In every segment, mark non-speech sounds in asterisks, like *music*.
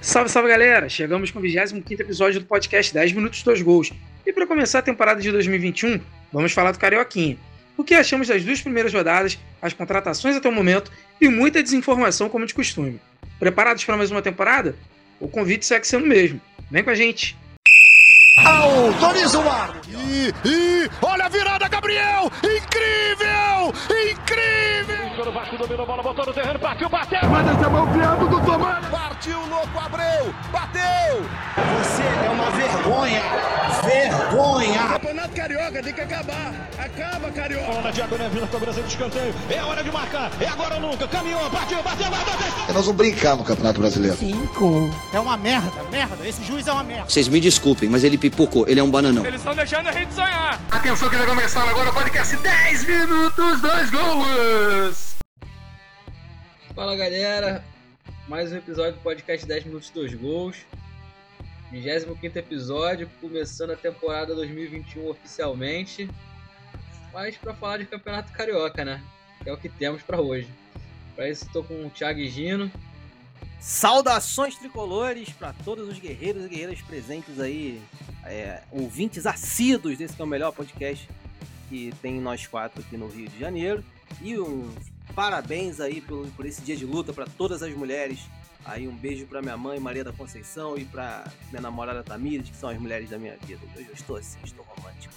Salve, salve galera! Chegamos com o 25 episódio do podcast 10 Minutos 2 Gols. E para começar a temporada de 2021, vamos falar do Carioquinha. O que achamos das duas primeiras rodadas, as contratações até o momento e muita desinformação, como de costume. Preparados para mais uma temporada? O convite segue sendo o mesmo. Vem com a gente! Autoriza o ar! E, e olha a virada, Gabriel! Incrível! Incrível! O Vasco dominou a bola, botou no terreno, partiu, bateu! Manda essa mão do Tomás! Partiu, louco, Abreu! Bateu! Você é uma vergonha! Vergonha! Campeonato Carioca tem que acabar! Acaba, Carioca! Na diagonal, Vila cobrança de escanteio. É hora de marcar! É agora ou nunca! Caminhou, partiu, bateu, bateu! bateu. Nós vamos brincar no Campeonato Brasileiro. Cinco. É uma merda, merda. Esse juiz é uma merda. Vocês me desculpem, mas ele pipocou. Ele é um bananão. Eles estão deixando a gente sonhar! Atenção que vai começar agora o podcast 10 Minutos 2 Gols! Fala galera, mais um episódio do podcast 10 Minutos 2 Gols. 25 episódio, começando a temporada 2021 oficialmente. Mas para falar de Campeonato Carioca, né? Que é o que temos para hoje. Para isso estou com o Thiago e Gino. Saudações tricolores para todos os guerreiros e guerreiras presentes aí, é, ouvintes assíduos desse que é o melhor podcast que tem nós quatro aqui no Rio de Janeiro. E um parabéns aí por, por esse dia de luta para todas as mulheres. Aí um beijo para minha mãe Maria da Conceição e para minha namorada Tamires, que são as mulheres da minha vida. Hoje eu estou assim, estou romântico.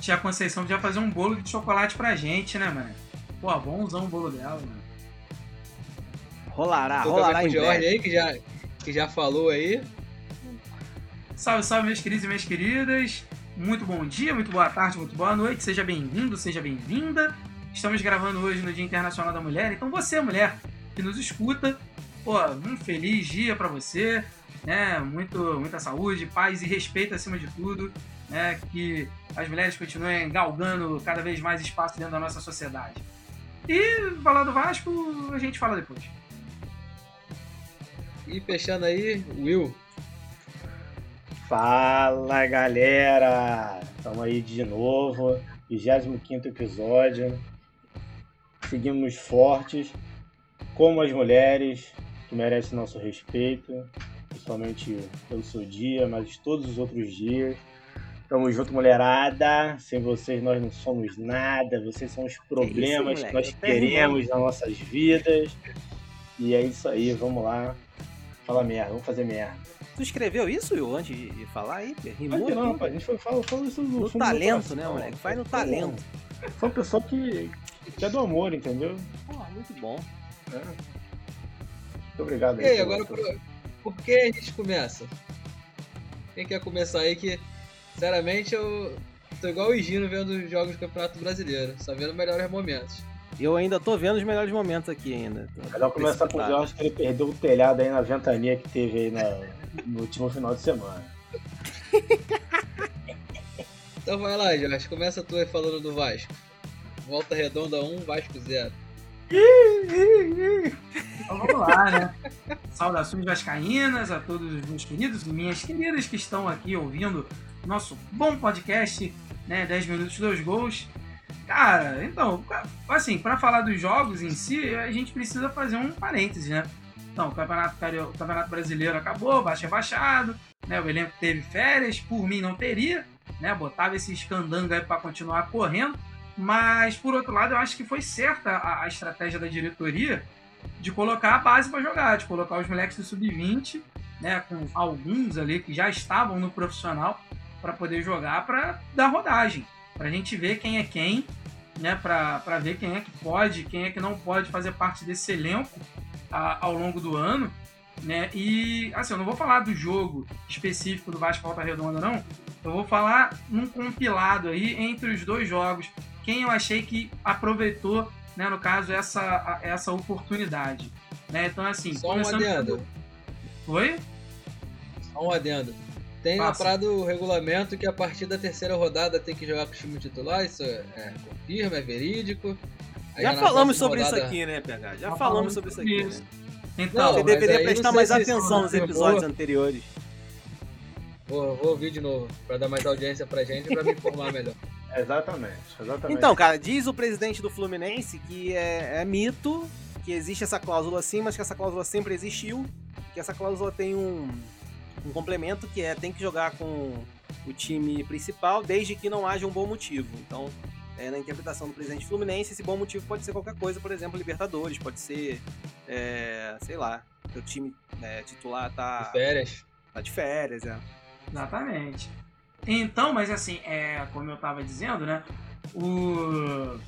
Tia Conceição podia fazer um bolo de chocolate pra gente, né, mano? Pô, vamos usar um bolo dela, mano. Rolará, Tô rolará em Jorge breve. aí, que já, que já falou aí. Salve, salve, meus queridos e minhas queridas. Muito bom dia, muito boa tarde, muito boa noite. Seja bem-vindo, seja bem-vinda. Estamos gravando hoje no Dia Internacional da Mulher. Então, você, mulher, que nos escuta, pô, um feliz dia pra você, né? Muito, muita saúde, paz e respeito acima de tudo, né? Que as mulheres continuem galgando cada vez mais espaço dentro da nossa sociedade. E falar do Vasco, a gente fala depois. E fechando aí, Will. Fala galera! Estamos aí de novo, 25 episódio. Seguimos fortes, como as mulheres, que merecem nosso respeito, principalmente pelo seu dia, mas todos os outros dias. Tamo junto, mulherada. Sem vocês nós não somos nada. Vocês são os problemas que, moleque? nós queremos nas nossas vidas. E é isso aí, vamos lá. Fala merda, vamos fazer merda. Tu escreveu isso, Will, antes de falar aí? Rimou Não, não, rapaz, a gente foi, fala, fala isso no, No talento, né, moleque? Faz no talento. Foi uma pessoa que, que é do amor, entendeu? Pô, muito bom. É. Muito obrigado. E aí, agora por, por que a gente começa? Quem quer começar aí que, sinceramente, eu tô igual o Gino vendo os jogos do Campeonato Brasileiro, só vendo melhores momentos. Eu ainda tô vendo os melhores momentos aqui ainda. Tô Melhor começar com o. Jorge que ele perdeu o telhado aí na ventania que teve aí na- no último final de semana. *laughs* Então vai lá, Jorge, começa tu aí falando do Vasco. Volta Redonda 1, Vasco 0. Então vamos lá, né? Saudações vascaínas a todos os meus queridos e minhas queridas que estão aqui ouvindo nosso bom podcast, né? 10 minutos, 2 gols. Cara, então, assim, para falar dos jogos em si, a gente precisa fazer um parêntese, né? Então, o Campeonato, o Campeonato Brasileiro acabou, baixa baixado, né? O elenco teve férias, por mim não teria, né? Botava esse escandango aí para continuar correndo. Mas, por outro lado, eu acho que foi certa a, a estratégia da diretoria de colocar a base para jogar, de colocar os moleques do sub-20, né, com alguns ali que já estavam no profissional para poder jogar para dar rodagem, para a gente ver quem é quem, né, para ver quem é que pode, quem é que não pode fazer parte desse elenco a- ao longo do ano, né? E assim, eu não vou falar do jogo específico do Vasco Volta Redonda não, eu vou falar num compilado aí entre os dois jogos, quem eu achei que aproveitou né, no caso, essa, essa oportunidade. Né? Então, assim, Só um adendo. Oi? Só um adendo. Tem na Passa. parada o regulamento que a partir da terceira rodada tem que jogar com o time titular, isso é, é, confirma, é verídico. Aí Já na falamos sobre isso rodada- aqui, né, PH? Já Já falamos sobre isso aqui. isso. Né? Então, Não, Você deveria prestar mais atenção nos isso episódios anteriores. Vou, vou ouvir de novo, pra dar mais audiência pra gente e pra me informar melhor. *laughs* Exatamente, exatamente. Então, cara, diz o presidente do Fluminense que é, é mito, que existe essa cláusula assim, mas que essa cláusula sempre existiu, que essa cláusula tem um, um complemento que é tem que jogar com o time principal desde que não haja um bom motivo. Então, é, na interpretação do presidente Fluminense, esse bom motivo pode ser qualquer coisa, por exemplo, Libertadores, pode ser, é, sei lá, o time é, titular tá de férias. Tá de férias, é. Exatamente. Então, mas assim, é, como eu tava dizendo, né? O...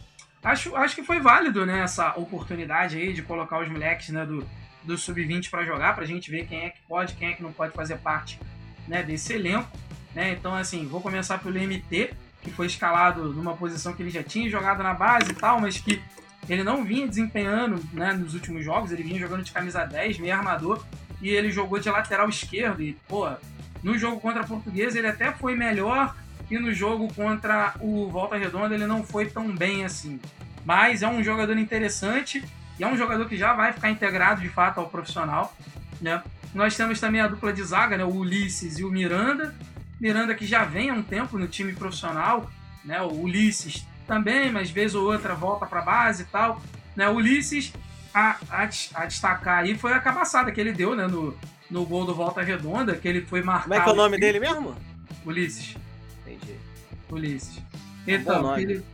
Acho, acho que foi válido, né, essa oportunidade aí de colocar os moleques né, do, do Sub-20 para jogar, pra gente ver quem é que pode, quem é que não pode fazer parte né, desse elenco. Né? Então, assim, vou começar pelo MT, que foi escalado numa posição que ele já tinha jogado na base e tal, mas que ele não vinha desempenhando né, nos últimos jogos, ele vinha jogando de camisa 10, meio armador, e ele jogou de lateral esquerdo. E, pô, no jogo contra a Portuguesa ele até foi melhor, e no jogo contra o Volta Redonda ele não foi tão bem assim. Mas é um jogador interessante e é um jogador que já vai ficar integrado de fato ao profissional. Né? Nós temos também a dupla de zaga, né? o Ulisses e o Miranda. Miranda que já vem há um tempo no time profissional, né? O Ulisses também, mas vez ou outra volta para base e tal. Né? O Ulisses, a, a, a, destacar aí foi a cabaçada que ele deu né? no, no gol do Volta Redonda, que ele foi marcado. Como é que é o nome dele mesmo? Ulisses. Entendi. Ulisses. É um Então, ele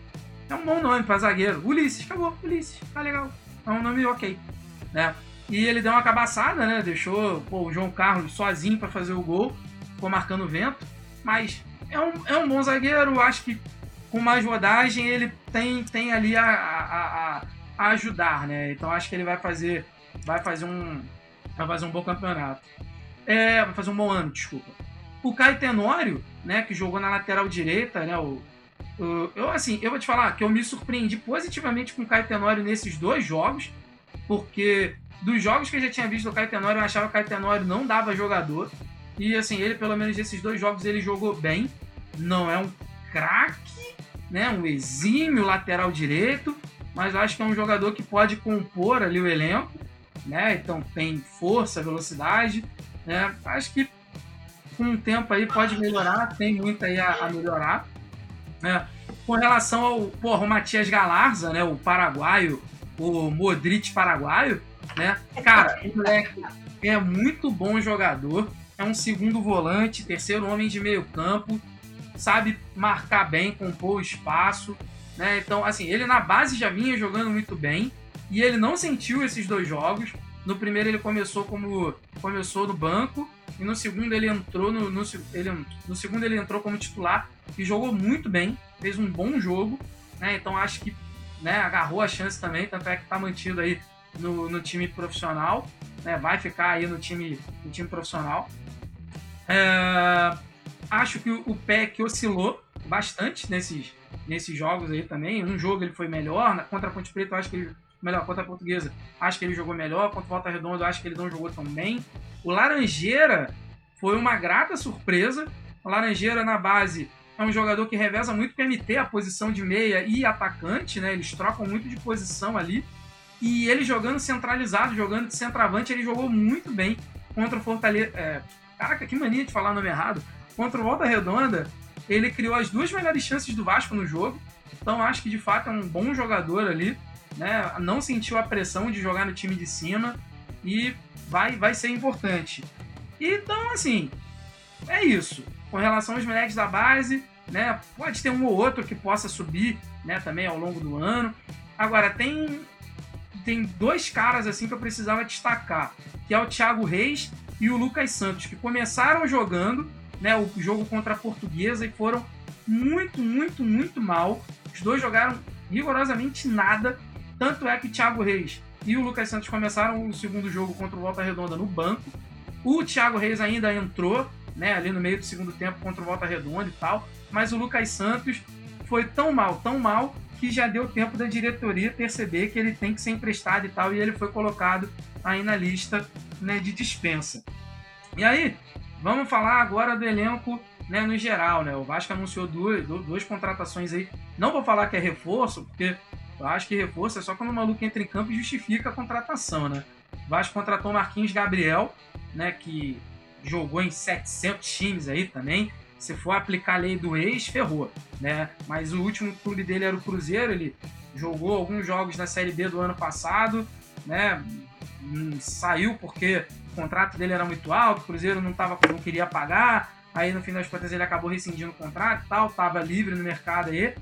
é um bom nome para zagueiro. Ulisses, acabou. Ulisses, tá legal. É um nome ok. Né? E ele deu uma cabaçada, né? Deixou pô, o João Carlos sozinho para fazer o gol. Ficou marcando o vento. Mas é um, é um bom zagueiro. Acho que com mais rodagem ele tem, tem ali a, a, a, a ajudar, né? Então acho que ele vai fazer, vai fazer um, vai fazer um bom campeonato. É, vai fazer um bom ano, desculpa. O Caio Tenório, né, que jogou na lateral direita, né, o, o- eu assim, eu vou te falar que eu me surpreendi positivamente com o Caio Tenório nesses dois jogos, porque dos jogos que eu já tinha visto do Caio Tenório, eu achava que o Caio Tenório não dava jogador. E assim, ele pelo menos nesses dois jogos ele jogou bem. Não é um craque, né, um exímio lateral direito, mas acho que é um jogador que pode compor ali o elenco, né? Então tem força, velocidade, né? Acho que com o tempo aí pode melhorar, tem muito aí a, a melhorar. Né? Com relação ao porra, o Matias Galarza, né? O paraguaio, o Modric paraguaio, né? Cara, o moleque é muito bom jogador, é um segundo volante, terceiro homem de meio campo, sabe marcar bem, compor o espaço, né? Então, assim, ele na base já vinha jogando muito bem e ele não sentiu esses dois jogos. No primeiro ele começou como começou no banco e no segundo ele entrou no, no, ele, no segundo ele entrou como titular e jogou muito bem, fez um bom jogo, né? Então acho que né, agarrou a chance também, tanto é que tá mantido aí no, no time profissional, né? Vai ficar aí no time, no time profissional. É, acho que o PEC oscilou bastante nesses, nesses jogos aí também. Um jogo ele foi melhor, na- contra a Ponte Preta eu acho que ele melhor, contra a Portuguesa acho que ele jogou melhor, contra o Volta Redonda acho que ele não jogou tão bem. O Laranjeira foi uma grata surpresa. O Laranjeira na base é um jogador que reveza muito MT, a posição de meia e atacante, né? Eles trocam muito de posição ali. E ele jogando centralizado, jogando de centroavante, ele jogou muito bem contra o Fortaleza. É, caraca, que mania de falar o nome errado. Contra o Volta Redonda, ele criou as duas melhores chances do Vasco no jogo. Então acho que de fato é um bom jogador ali. Né? Não sentiu a pressão de jogar no time de cima e vai, vai ser importante. Então, assim, é isso. Com relação aos moleques da base, né? Pode ter um ou outro que possa subir, né? Também ao longo do ano. Agora tem tem dois caras assim que eu precisava destacar, que é o Thiago Reis e o Lucas Santos, que começaram jogando, né? O jogo contra a Portuguesa e foram muito, muito, muito mal. Os dois jogaram rigorosamente nada. Tanto é que Thiago Reis e o Lucas Santos começaram o segundo jogo contra o Volta Redonda no banco. O Thiago Reis ainda entrou, né, ali no meio do segundo tempo contra o Volta Redonda e tal, mas o Lucas Santos foi tão mal, tão mal, que já deu tempo da diretoria perceber que ele tem que ser emprestado e tal, e ele foi colocado aí na lista né, de dispensa. E aí, vamos falar agora do elenco né, no geral. Né? O Vasco anunciou duas, du- duas contratações aí. Não vou falar que é reforço, porque eu acho que reforço é só quando o maluco entra em campo e justifica a contratação. Né? O Vasco contratou o Marquinhos Gabriel, né, que jogou em 700 times aí também. Se for aplicar a lei do ex, ferrou, né? Mas o último clube dele era o Cruzeiro, ele jogou alguns jogos na Série B do ano passado, né? Hum, Saiu porque contrato dele era muito alto, o Cruzeiro não, tava, não queria pagar, aí no fim das contas ele acabou rescindindo o contrato e tal, tava livre no mercado aí.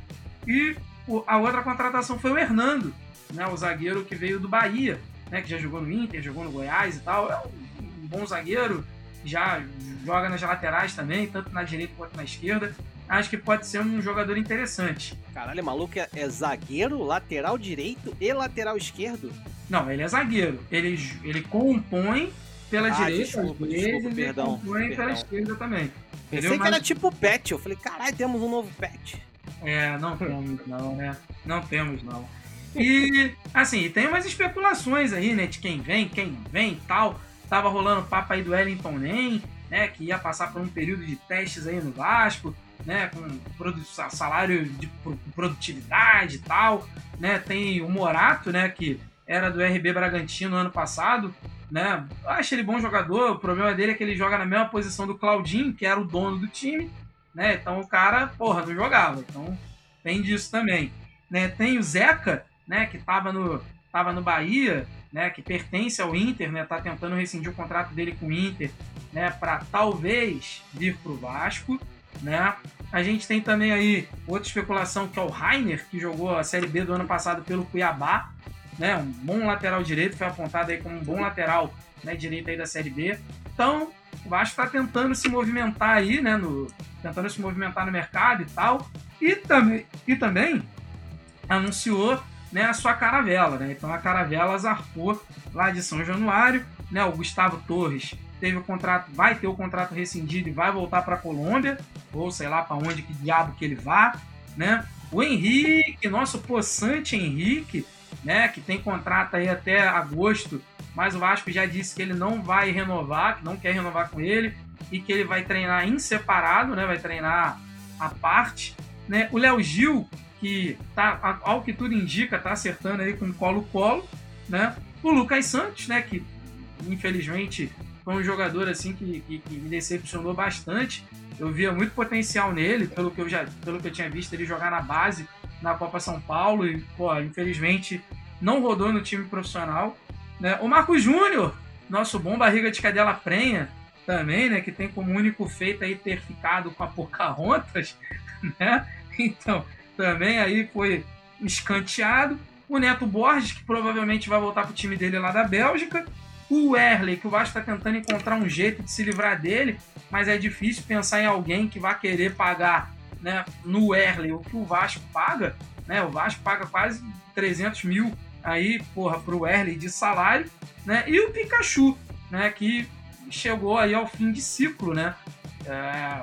E o, a outra contratação foi o Hernando, né, o zagueiro que veio do Bahia, né, que já jogou no Inter, jogou no Goiás e tal. É um, um bom zagueiro, já joga nas laterais também, tanto na direita quanto na esquerda. Acho que pode ser um jogador interessante. Caralho, maluco é, é zagueiro, lateral direito e lateral esquerdo? Não, ele é zagueiro. Ele, ele compõe pela Ah, direita, desculpa, vezes, perdão, compõe perdão. pela esquerda também. Pensei Entendeu? que era Mas- tipo pet. Eu falei, caralho, temos um novo pet. É, não temos não, né? Não temos não. E, assim, tem umas especulações aí, né? De quem vem, quem não vem e tal. Tava rolando papo aí do Wellington Nem, né? Que ia passar por um período de testes aí no Vasco, né? Com salário de pro- produtividade e tal, né? Tem o Morato, né? Que era do RB Bragantino ano passado, né? Eu acho ele bom jogador. O problema dele é que ele joga na mesma posição do Claudinho, que era o dono do time, né? Então o cara, porra, não jogava. Então tem disso também. Né? Tem o Zeca, né? Que tava no, tava no Bahia, né? Que pertence ao Inter, né? Tá tentando rescindir o contrato dele com o Inter, né? Para talvez vir pro Vasco, né? A gente tem também aí outra especulação que é o Rainer, que jogou a Série B do ano passado pelo Cuiabá, né? Um bom lateral direito, foi apontado aí como um bom lateral né, direito aí da Série B. Então, o Vasco está tentando se movimentar aí, né? No, tentando se movimentar no mercado e tal. E também, e também anunciou né, a sua caravela, né? Então a caravela zarpou lá de São Januário, né? O Gustavo Torres teve o contrato, vai ter o contrato rescindido e vai voltar para Colômbia, ou sei lá para onde que diabo que ele vá, né? O Henrique, nosso possante Henrique, né, que tem contrato aí até agosto, mas o Vasco já disse que ele não vai renovar, que não quer renovar com ele e que ele vai treinar em separado, né, vai treinar à parte, né? O Léo Gil, que tá, ao que tudo indica, tá acertando aí com o colo-colo, né? O Lucas Santos, né, que infelizmente foi um jogador assim que, que, que me decepcionou bastante. Eu via muito potencial nele, pelo que eu já, pelo que eu tinha visto ele jogar na base na Copa São Paulo e, pô, infelizmente não rodou no time profissional, né? O Marcos Júnior, nosso bom barriga de cadela prenha, também, né, que tem como único feito aí ter ficado com a Pocahontas, *laughs* né? Então, também aí foi escanteado. O Neto Borges, que provavelmente vai voltar pro time dele lá da Bélgica. O Erley, que o Vasco está tentando encontrar um jeito de se livrar dele, mas é difícil pensar em alguém que vai querer pagar né, no Erley o que o Vasco paga. Né? O Vasco paga quase 300 mil aí, porra, pro Erley de salário. Né? E o Pikachu, né, que chegou aí ao fim de ciclo, né? É,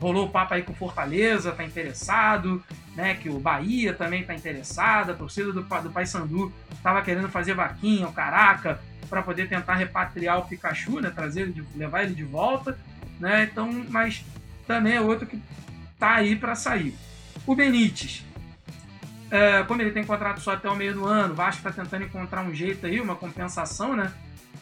rolou o papo aí com Fortaleza, tá interessado, né? Que o Bahia também tá interessado, a torcida do, do Paysandu tava querendo fazer vaquinha, o caraca, para poder tentar repatriar o Pikachu, né? Trazer ele, de, levar ele de volta, né? Então, mas também é outro que tá aí para sair. O Benítez, é, como ele tem contrato só até o meio do ano, o Vasco tá tentando encontrar um jeito aí, uma compensação, né?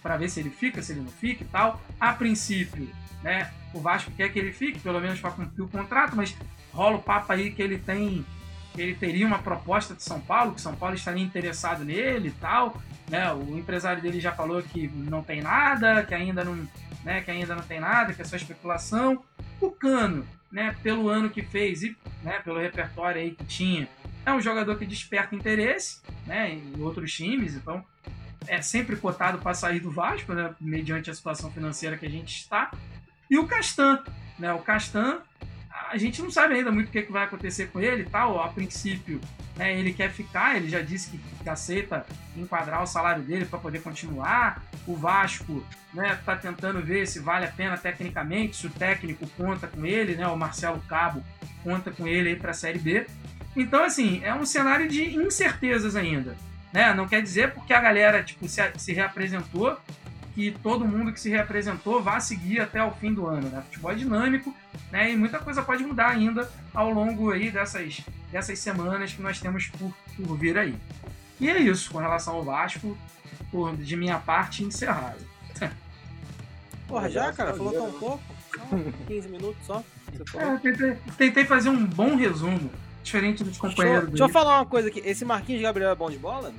Para ver se ele fica, se ele não fica e tal. A princípio, né? O Vasco quer que ele fique, pelo menos para cumprir o contrato, mas rola o papo aí que ele tem, ele teria uma proposta de São Paulo, que São Paulo estaria interessado nele e tal, né? O empresário dele já falou que não tem nada, que ainda não, né? Que ainda não tem nada, que é só especulação. O Cano, né? Pelo ano que fez e, né? Pelo repertório aí que tinha, é um jogador que desperta interesse, né? Em outros times, então é sempre cotado para sair do Vasco, né? Mediante a situação financeira que a gente está. E o Castan, né? O Castan, a gente não sabe ainda muito o que, que vai acontecer com ele tal. A princípio, né, ele quer ficar, ele já disse que, que aceita enquadrar o salário dele para poder continuar. O Vasco né, tá tentando ver se vale a pena tecnicamente, se o técnico conta com ele, né? O Marcelo Cabo conta com ele para a Série B. Então, assim, é um cenário de incertezas ainda. Né? Não quer dizer porque a galera tipo, se, se reapresentou que todo mundo que se reapresentou vá seguir até o fim do ano. Né? Futebol é dinâmico né? e muita coisa pode mudar ainda ao longo aí dessas, dessas semanas que nós temos por, por vir aí. E é isso com relação ao Vasco, por, de minha parte, encerrado. *laughs* Porra, já, cara? Falou tão pouco? Só 15 minutos só? É, tentei, tentei fazer um bom resumo, diferente dos Deixa, eu- companheiros. deixa eu aí. falar uma coisa aqui. Esse Marquinhos Gabriel é bom de bola?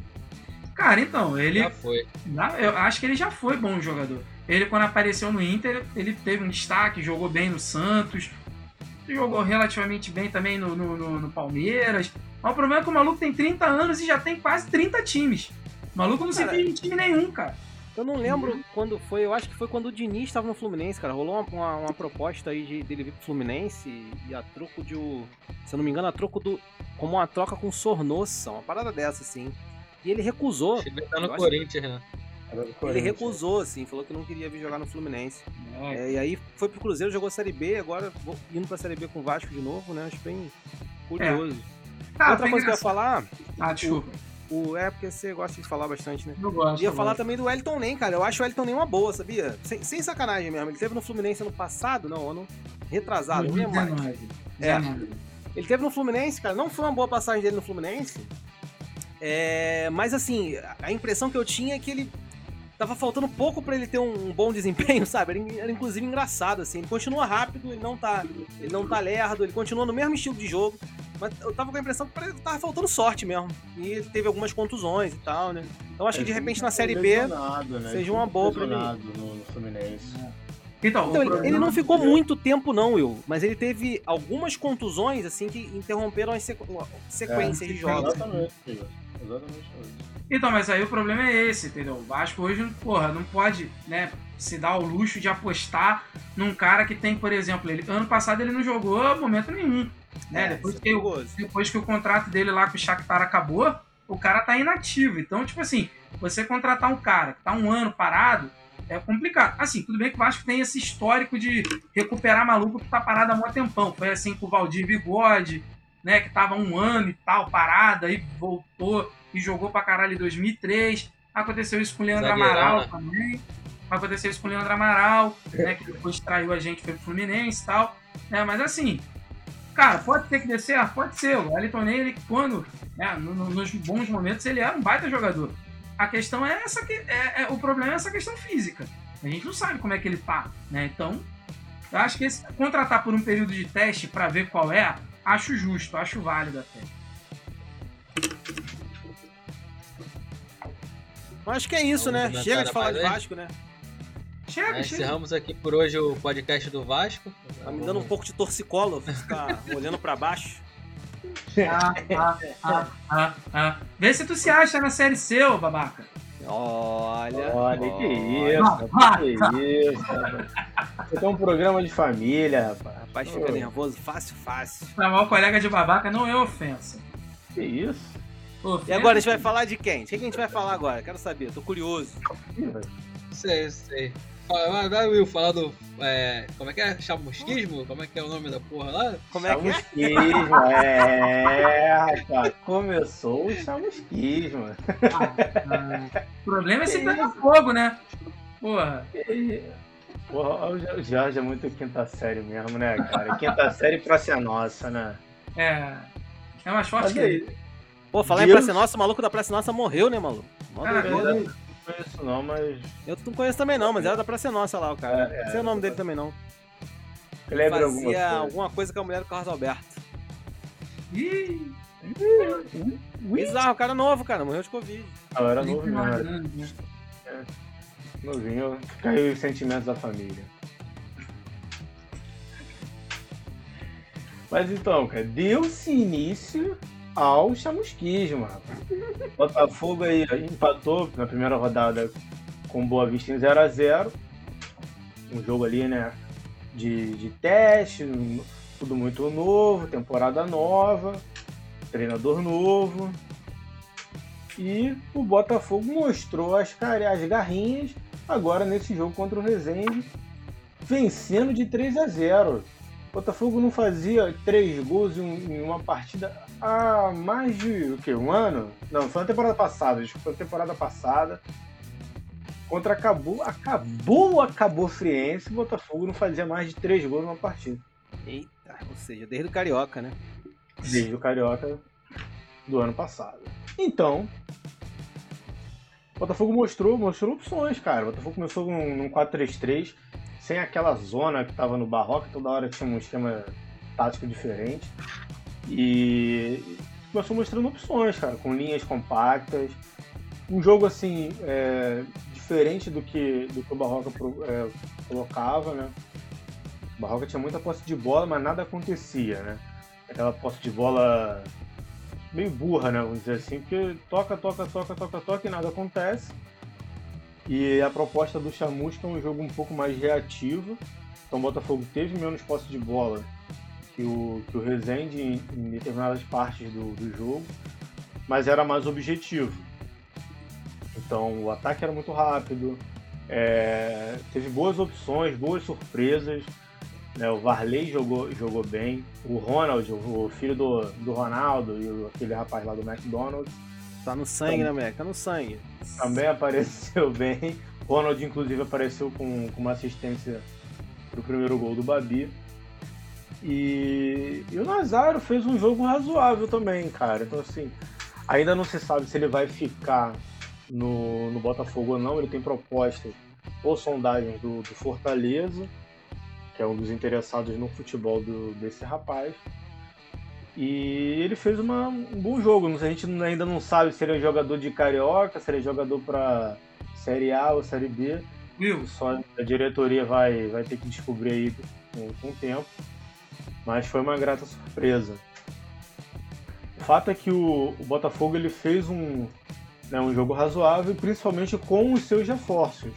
Cara, então, ele. Já foi. Já- Eu acho que ele já foi bom jogador. Ele, quando apareceu no Inter, ele teve um destaque, jogou bem no Santos, jogou relativamente bem também no, no, no, no Palmeiras. Mas o problema é que o maluco tem 30 anos e já tem quase 30 times. O maluco não se fez em time nenhum, cara. Eu não lembro quando foi, eu acho que foi quando o Diniz estava no Fluminense, cara. Rolou uma, uma, uma proposta aí de, dele vir pro Fluminense e a troco de. Se eu não me engano, a troco do. Como uma troca com o Sornossa, uma parada dessa, assim. E ele recusou. A estar no Corinthians, né? Ele recusou, assim, falou que não queria vir jogar no Fluminense. É, e aí foi pro Cruzeiro, jogou a Série B, agora vou- indo pra Série B com o Vasco de novo, né? Acho bem curioso. Ah, Outra coisa que eu ia engraçado. falar, Ah, desculpa. O, é porque você gosta de falar bastante, né? Eu gosto. Ia falar também do Wellington Nem, cara. Eu acho o Wellington Nem uma boa, sabia? Sem, sem sacanagem mesmo. Ele teve no Fluminense ano passado, não, ano retrasado, não lembro mais. 2019. É. 19. Ele teve no Fluminense, cara. Não foi uma boa passagem dele no Fluminense. É, mas assim, a impressão que eu tinha é que ele tava faltando pouco pra ele ter um, um bom desempenho, *laughs* sabe? Era, era, inclusive engraçado, assim. Ele continua rápido, ele não tá, ele não tá lerdo, ele continua no mesmo estilo de jogo. Mas eu tava com a impressão que tava faltando sorte mesmo. E ele teve algumas contusões e tal, né? Então acho que de repente na Série B né? seja uma boa pra ele. No, no Fluminense. Então, Então, ele, problema- ele não ficou muito tempo, não, Will. Mas ele teve algumas contusões, assim, que interromperam as sequ- sequências de jogos. Exatamente. Exatamente. Então, mas aí o problema é esse, entendeu? O Vasco hoje, porra, não pode, né, se dar o luxo de apostar num cara que tem, por exemplo, ele ano passado ele não jogou momento nenhum, né? É, depois, é que, o- depois que o contrato dele lá com o Shakhtar acabou, o cara tá inativo. Então, tipo assim, você contratar um cara que tá um ano parado é complicado. Assim, tudo bem que o Vasco tem esse histórico de recuperar maluco que tá parado há mó tempão. Foi assim com o Valdir Bigode, né, que tava um ano e tal parado, aí voltou e jogou pra caralho em 2003. Aconteceu isso com o Leandro Zagueirão, Amaral né? também. Aconteceu isso com o Leandro Amaral, né, que depois traiu a gente, foi pro Fluminense e tal. né, mas assim, cara, pode ter que descer? Ah, pode ser. O Wellington Ney, ele, quando, né, no- no- nos bons momentos, ele era um baita jogador. A questão é essa que é, é- o problema é essa questão física. A gente não sabe como é que ele tá, né? Então, eu acho que esse, contratar por um período de teste pra ver qual é, acho justo, acho válido até. Eu Acho que é isso, né? comentário Chega de falar de aí? Vasco, né? Chega, Nós chega. encerramos aqui por hoje o podcast do Vasco. Tá me dando um pouco de torcicolo, ficar *laughs* olhando pra baixo. Ah, ah, ah. Vê se tu se acha na série ô babaca. Olha. Olha, que isso, rapaz, que isso. Você tem um programa de família, rapaz. Rapaz, fica nervoso fácil, fácil. Chamar o colega de babaca não é ofensa. Que isso? Ofensa- E agora a gente vai falar de quem? Quem que a gente vai falar agora? Quero saber, tô curioso. Sei, sei. Vai, vai, vai, Will, falar do. é, como é que é? Chamusquismo? Como é que é o nome da porra lá? Como é que é? Chamusquismo, é, rapaz. Começou o chamusquismo. Ah, o problema é se pegar fogo, né? Porra. Porra, o Jorge é muito quinta série mesmo, né, cara? Quinta série pra ser nossa, né? É. É mais forte que ele. Pô, falar em Deus. Praça Nossa, o maluco da Praça Nossa morreu, né, maluco? Mó Cara, doideira. eu não conheço não, mas Eu não conheço também não, mas era da Praça Nossa lá, o cara. É, Não sei o nome dele também não. lembra alguma Fazia coisa. alguma coisa com a mulher do Carlos Alberto. Ih, Bizarro, o cara novo, cara, morreu de Covid. Ah, era novo era imaginando, né? novinho. Caiu os sentimentos da família. Mas então, cara, deu-se início ao chamusquismo. Botafogo aí empatou na primeira rodada com Boa Vista em 0x0. Um jogo ali, né? De, de teste, tudo muito novo, temporada nova, treinador novo. E o Botafogo mostrou as, as garrinhas agora nesse jogo contra o Resende, vencendo de 3 a 0. O Botafogo não fazia três gols em uma partida há mais de o quê? um ano? Não, foi na temporada passada, foi na temporada passada. Contra acabou, acabou, acabou Friense, o Botafogo não fazia mais de três gols numa partida. Eita, ou seja, desde o Carioca, né? desde o Carioca do ano passado. Então, o Botafogo mostrou, mostrou opções, cara. O Botafogo começou num, num 4-3-3, sem aquela zona que tava no Barroca, toda hora tinha um esquema tático diferente. E começou mostrando opções, cara, com linhas compactas. Um jogo assim, é, diferente do que, do que o Barroca é, colocava, né? O Barroca tinha muita posse de bola, mas nada acontecia, né? Aquela posse de bola meio burra, né? Vamos dizer assim, porque toca, toca, toca, toca, toca e nada acontece. E a proposta do Chamusca é um jogo um pouco mais reativo. Então o Botafogo teve menos posse de bola que o, que o Rezende em, em determinadas partes do, do jogo, mas era mais objetivo. Então o ataque era muito rápido, é, teve boas opções, boas surpresas. Né, o Varley jogou, jogou bem. O Ronald, o filho do, do Ronaldo e aquele rapaz lá do McDonald's. Tá no sangue, então, né, moleque? Tá no sangue. Também apareceu *laughs* bem. Ronald, inclusive, apareceu com, com uma assistência pro primeiro gol do Babi. E, e o Nazário fez um jogo razoável também, cara. Então, assim, ainda não se sabe se ele vai ficar no, no Botafogo ou não. Ele tem propostas ou sondagens do, do Fortaleza que é um dos interessados no futebol do, desse rapaz. E ele fez uma, um bom jogo. A gente ainda não sabe se ele é jogador de carioca, se ele é jogador para Série A ou Série B. Will. Só a diretoria vai, vai ter que descobrir aí com, com o tempo. Mas foi uma grata surpresa. O fato é que o, o Botafogo ele fez um, né, um jogo razoável, principalmente com os seus reforços.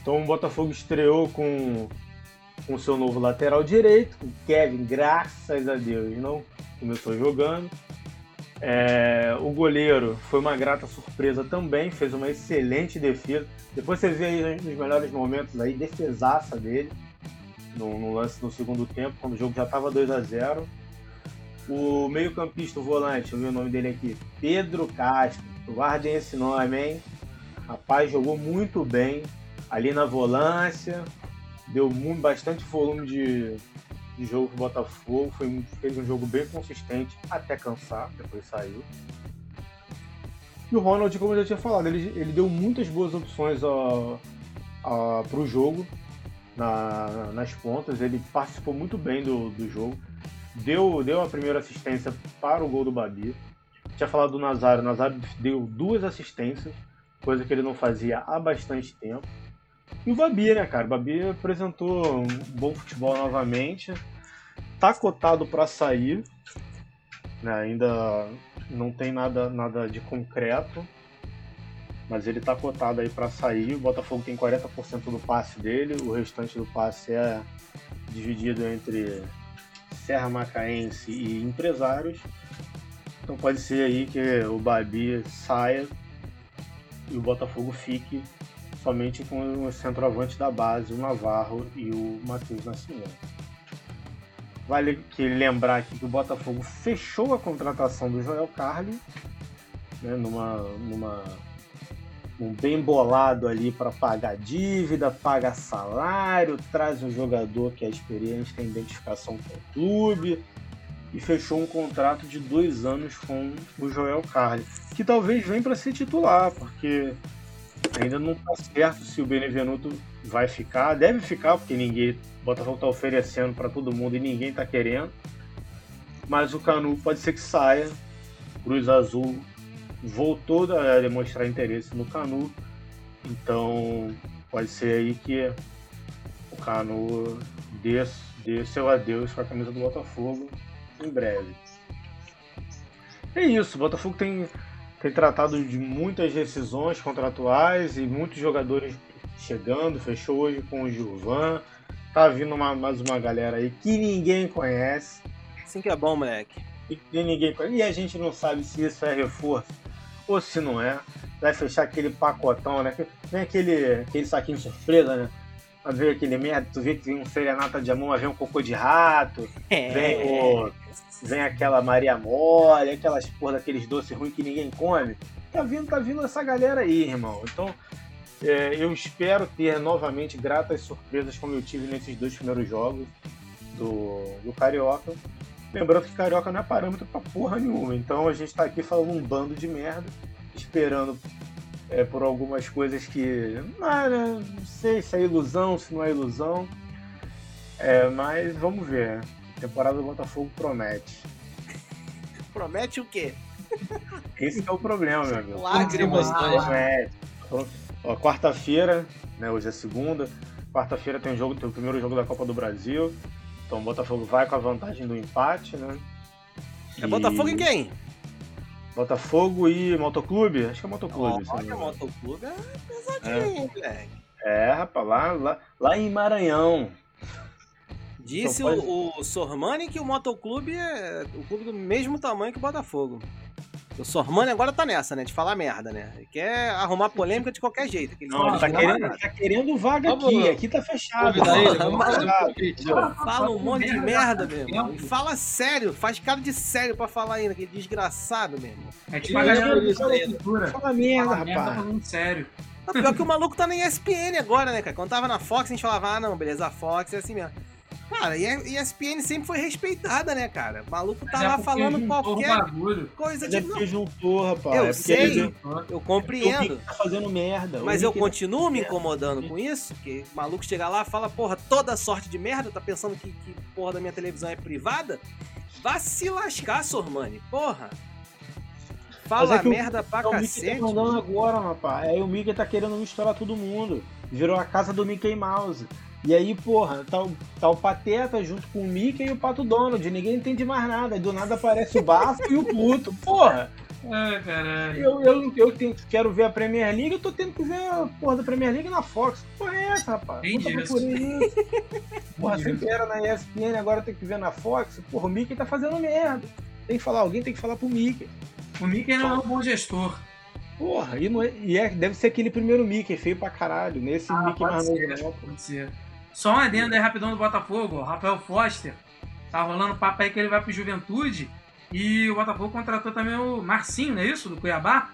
Então o Botafogo estreou com o seu novo lateral direito, o Kevin, graças a Deus, não começou jogando. É, o goleiro foi uma grata surpresa também, fez uma excelente defesa. Depois você vê aí nos melhores momentos aí, defesaça dele no, no lance no segundo tempo, quando o jogo já estava 2 a 0 O meio-campista, o volante, eu vi o nome dele aqui, Pedro Castro. Guardem esse nome, hein? Rapaz, jogou muito bem ali na volância, deu muito, bastante volume de, de jogo pro Botafogo, foi, fez um jogo bem consistente até cansar, depois saiu. E o Ronald, como eu já tinha falado, ele, ele deu muitas boas opções para o jogo na, nas pontas, ele participou muito bem do, do jogo, deu, deu a primeira assistência para o gol do Babi. Tinha falado do Nazário, o Nazário deu duas assistências, coisa que ele não fazia há bastante tempo. E o Babi, né, cara? O Babi apresentou um bom futebol novamente. Tá cotado para sair. Né? Ainda não tem nada, nada de concreto. Mas ele tá cotado aí para sair. O Botafogo tem 40% do passe dele. O restante do passe é dividido entre Serra Macaense e empresários. Então pode ser aí que o Babi saia e o Botafogo fique somente com os centroavantes da base, o Navarro e o Matheus Nascimento. Vale que lembrar aqui que o Botafogo fechou a contratação do Joel Carli, né, numa, numa, um bem bolado ali para pagar dívida, pagar salário, traz um jogador que é experiente, tem identificação com o clube, e fechou um contrato de dois anos com o Joel Carli, que talvez venha para ser titular, porque Ainda não está certo se o Benevenuto vai ficar. Deve ficar, porque ninguém. O Botafogo está oferecendo para todo mundo e ninguém está querendo. Mas o Canu pode ser que saia. Cruz Azul voltou a demonstrar interesse no Canu. Então pode ser aí que o Canu dê, dê seu adeus com a camisa do Botafogo em breve. É isso, o Botafogo tem tem tratado de muitas decisões contratuais e muitos jogadores chegando, fechou hoje com o Gilvan. Tá vindo uma, mais uma galera aí que ninguém conhece. Assim que é bom, moleque. E que ninguém conhece. E a gente não sabe se isso é reforço ou se não é. Vai fechar aquele pacotão, né? Vem aquele, aquele saquinho surpresa, né? Vai ver aquele merda, tu vê que vem um serenata de amor, vem um cocô de rato, é. vem o vem aquela Maria Mole, aquelas porra daqueles doces ruins que ninguém come. Tá vindo, tá vindo essa galera aí, irmão. Então, é, eu espero ter novamente gratas surpresas como eu tive nesses dois primeiros jogos do, do Carioca. Lembrando que Carioca não é parâmetro pra porra nenhuma. Então a gente tá aqui falando um bando de merda, esperando é, por algumas coisas que. Ah, não sei se é ilusão, se não é ilusão. É, mas vamos ver temporada do Botafogo promete. *laughs* promete o quê? Esse é o problema, meu amigo. Lágrimas, promete. Ó, quarta-feira, né? Hoje é segunda. Quarta-feira tem o jogo, tem o primeiro jogo da Copa do Brasil. Então o Botafogo vai com a vantagem do empate, né? É Botafogo e quem? Botafogo e Motoclube? Acho que é Motoclube. me Olha. Motoclube é pesadinho, hein, moleque. É, rapaz, lá, lá, lá em Maranhão. Disse Então o, o Sormani que o Motoclube é o clube do mesmo tamanho que o Botafogo. O Sormani agora tá nessa, né? De falar merda, né? Ele quer arrumar polêmica de qualquer jeito. aquele Não, ele tá querendo, ele tá querendo vaga Vamos aqui. Aqui tá fechado. Ele, mas- fazer um convite. Fala um monte de merda, meu irmão. E fala sério, faz cara de sério pra falar ainda, aquele desgraçado, meu irmão. É tipo. Fala merda, Fala merda rapaz. falando sério. Tá pior que o maluco tá na ESPN agora, né, cara? Quando tava na Fox, a gente falava, ah, não, beleza, a Fox é assim mesmo. Cara, e a ESPN sempre foi respeitada, né, cara? O maluco tá é lá falando juntou o qualquer coisa Mas de. é porque juntou, rapaz. Eu é sei. ele- Eu O compreendo. Tá fazendo merda. Mas O eu Mickey continuo me incomodando com isso, que o maluco chega lá e fala, porra, toda sorte de merda, tá pensando que, que porra da minha televisão é privada? Vá se lascar, Sormani, porra. Fala é que o- merda pra tá- o Mickey cacete. tá mandando agora, rapaz. Aí o Mickey tá querendo misturar todo mundo. Virou a casa do Mickey Mouse. E aí, porra, tá o, tá o Pateta junto com o Mickey e o Pato Donald. Ninguém entende mais nada. Aí do nada aparece o Bafo e o Pluto. Porra! Ai, caralho. Eu, eu, eu tenho- quero ver a Premier League, eu tô tendo que ver a porra da Premier League na Fox. Porra, é essa, rapaz? Isso. isso. *laughs* Porra, sempre era na ESPN, agora tem que ver na Fox. Porra, o Mickey tá fazendo merda. Tem que falar, alguém tem que falar pro Mickey. O Mickey não é um bom gestor. Porra, e, não é- e é, deve ser aquele primeiro Mickey, feio pra caralho. Nesse Ah, Mickey mais novo, pô. Pode ser. Só um adendo aí rapidão do Botafogo, ó. Rafael Foster. Tá rolando papo aí que ele vai pro Juventude. E o Botafogo contratou também o Marcinho, não é isso? Do Cuiabá?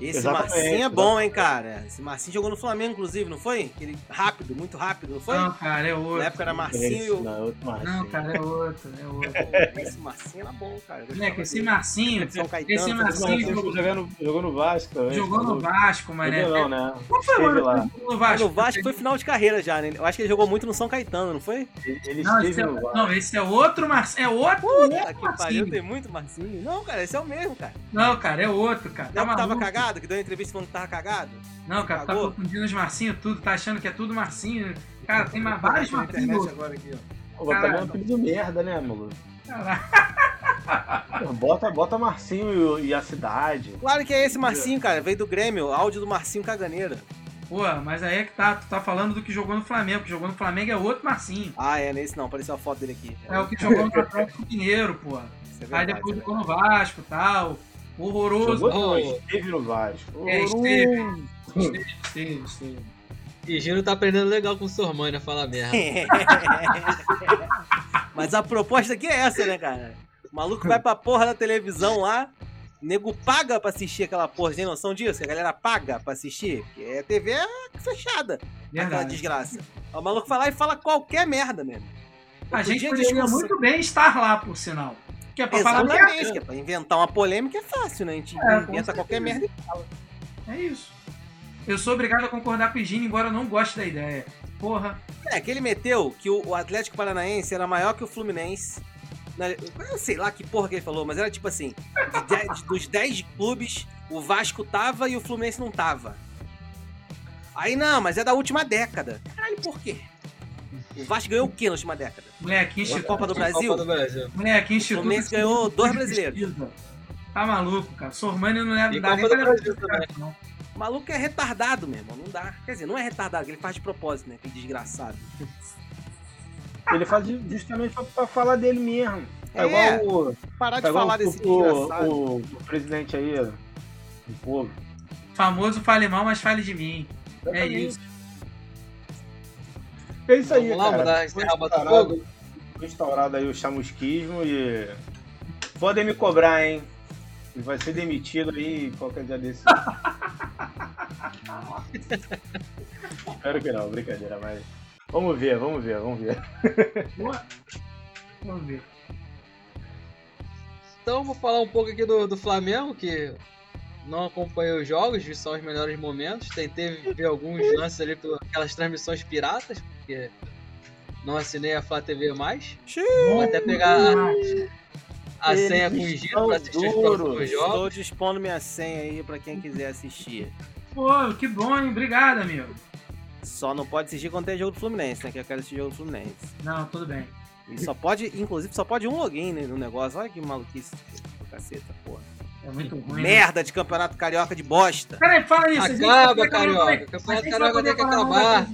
Esse Exatamente, Marcinho é bom, hein, cara. Esse Marcinho jogou no Flamengo, inclusive, não foi? Aquele rápido, muito rápido, não foi? Não, cara, é outro. Na época era Marcinho Esse, e o. não, é outro Marcinho. Não, cara, é outro. É outro. Pô, Esse Marcinho era bom, cara. Moleque, esse. Marcinho. São Caetano, Esse Marcinho Marcinho jogou, no, jogou no Vasco também. jogou no. Vasco, mané. Jogou não, né? Qual foi o lá. no Vasco? no Vasco foi final de carreira já, né? Eu acho que ele jogou muito no São Caetano, não foi? Ele, ele Não, esteve esse é, no Vasco. não, esse é outro Marcinho. É outro, Puta outro que pariu, Marcinho. tem muito Marcinho. Não, cara, esse é o mesmo, cara. Não, cara, é outro, cara. Tá Não que tava maluco? Cagado, que deu uma entrevista falando que tava cagado. Não, cara, tá confundindo os Marcinho tudo, tá achando que é tudo Marcinho. Cara, tem mais vários na internet Marcinho. agora aqui, ó. Pô, é um apelido merda, né, maluco? Caralho. Bota, bota Marcinho e, e a cidade. Claro que é esse Marcinho, cara. Veio do Grêmio, áudio do Marcinho Caganeira. Pô, mas aí é que tá, tu tá falando do que jogou no Flamengo. O que jogou no Flamengo é outro Marcinho. Ah, é, nesse não, apareceu a foto dele aqui. É o que jogou no Atlético Mineiro, pô. É Aí depois é jogou no Vasco e tal. Horroroso. Jogou não, esteve no Vasco. É, esteve. Esteve, esteve, esteve. E Giro tá aprendendo legal com o Sormani a falar merda. *laughs* Mas a proposta aqui é essa, né, cara? O maluco vai pra porra da televisão lá, nego paga pra assistir aquela porra, tem noção disso? Que a galera paga pra assistir? Porque a TV é fechada, aquela desgraça. O maluco vai lá e fala qualquer merda mesmo. A gente poderia discussão- muito bem estar lá, por sinal. Que é pra falar Exatamente, merda. que é pra inventar uma polêmica é fácil, né? A gente É, inventa qualquer merda e É isso. Eu sou obrigado a concordar com o Gini, embora eu não goste da ideia. Porra. É, que ele meteu que o Atlético Paranaense era maior que o Fluminense. Eu sei lá que porra que ele falou, mas era tipo assim: de *laughs* dez- dos 10 clubes, o Vasco tava e o Fluminense não tava. Aí não, mas é da última década. Caralho, por quê? O Vasco ganhou o quê na última década? Moleque, A Instituto. Copa do Brasil? Copa do Brasil. Moleque, O Instituto. Fluminense ganhou dois brasileiros. Tá maluco, cara. Sormani não leva E dá nem pra levar não. O maluco é retardado mesmo, não dá. Quer dizer, não é retardado, ele faz de propósito, né? Que desgraçado. Ele faz justamente pra, pra falar dele mesmo. Tá É, igual o, Parar de tá igual falar o, desse o, desgraçado. o, o presidente aí do povo. Famoso fale mal, mas fale de mim. É isso. É isso aí, Vamos lá, cara. Foi encerrar o instaurado- Botafogo? foi instaurado aí o chamusquismo e podem me cobrar, hein? E vai ser demitido aí qualquer dia desse. *laughs* Espero que não, brincadeira, mas vamos ver, vamos ver, vamos ver. Boa. Vamos ver. Então vou falar um pouco aqui do, do Flamengo, que não acompanhei os jogos, vi só os melhores momentos. Tentei ver alguns *laughs* lances ali por aquelas transmissões piratas, porque não assinei a Flá TV mais. Vou até pegar a, a senha com o Giro pra assistir os próximos Estou jogos. dispondo minha senha aí pra quem quiser assistir. Pô, que bom, hein? Obrigado, amigo. Só não pode assistir quando tem jogo do Fluminense, né? Que eu quero assistir jogo do Fluminense. Não, tudo bem. E só pode, inclusive, só pode um login né, no negócio. Olha que maluquice do caceta, porra. É muito ruim. né? Merda de campeonato carioca de bosta. Peraí, fala isso. a gente vai Acaba, Carioca. peraí, O a Campeonato gente vai Carioca poder tem que falar mal da acabar.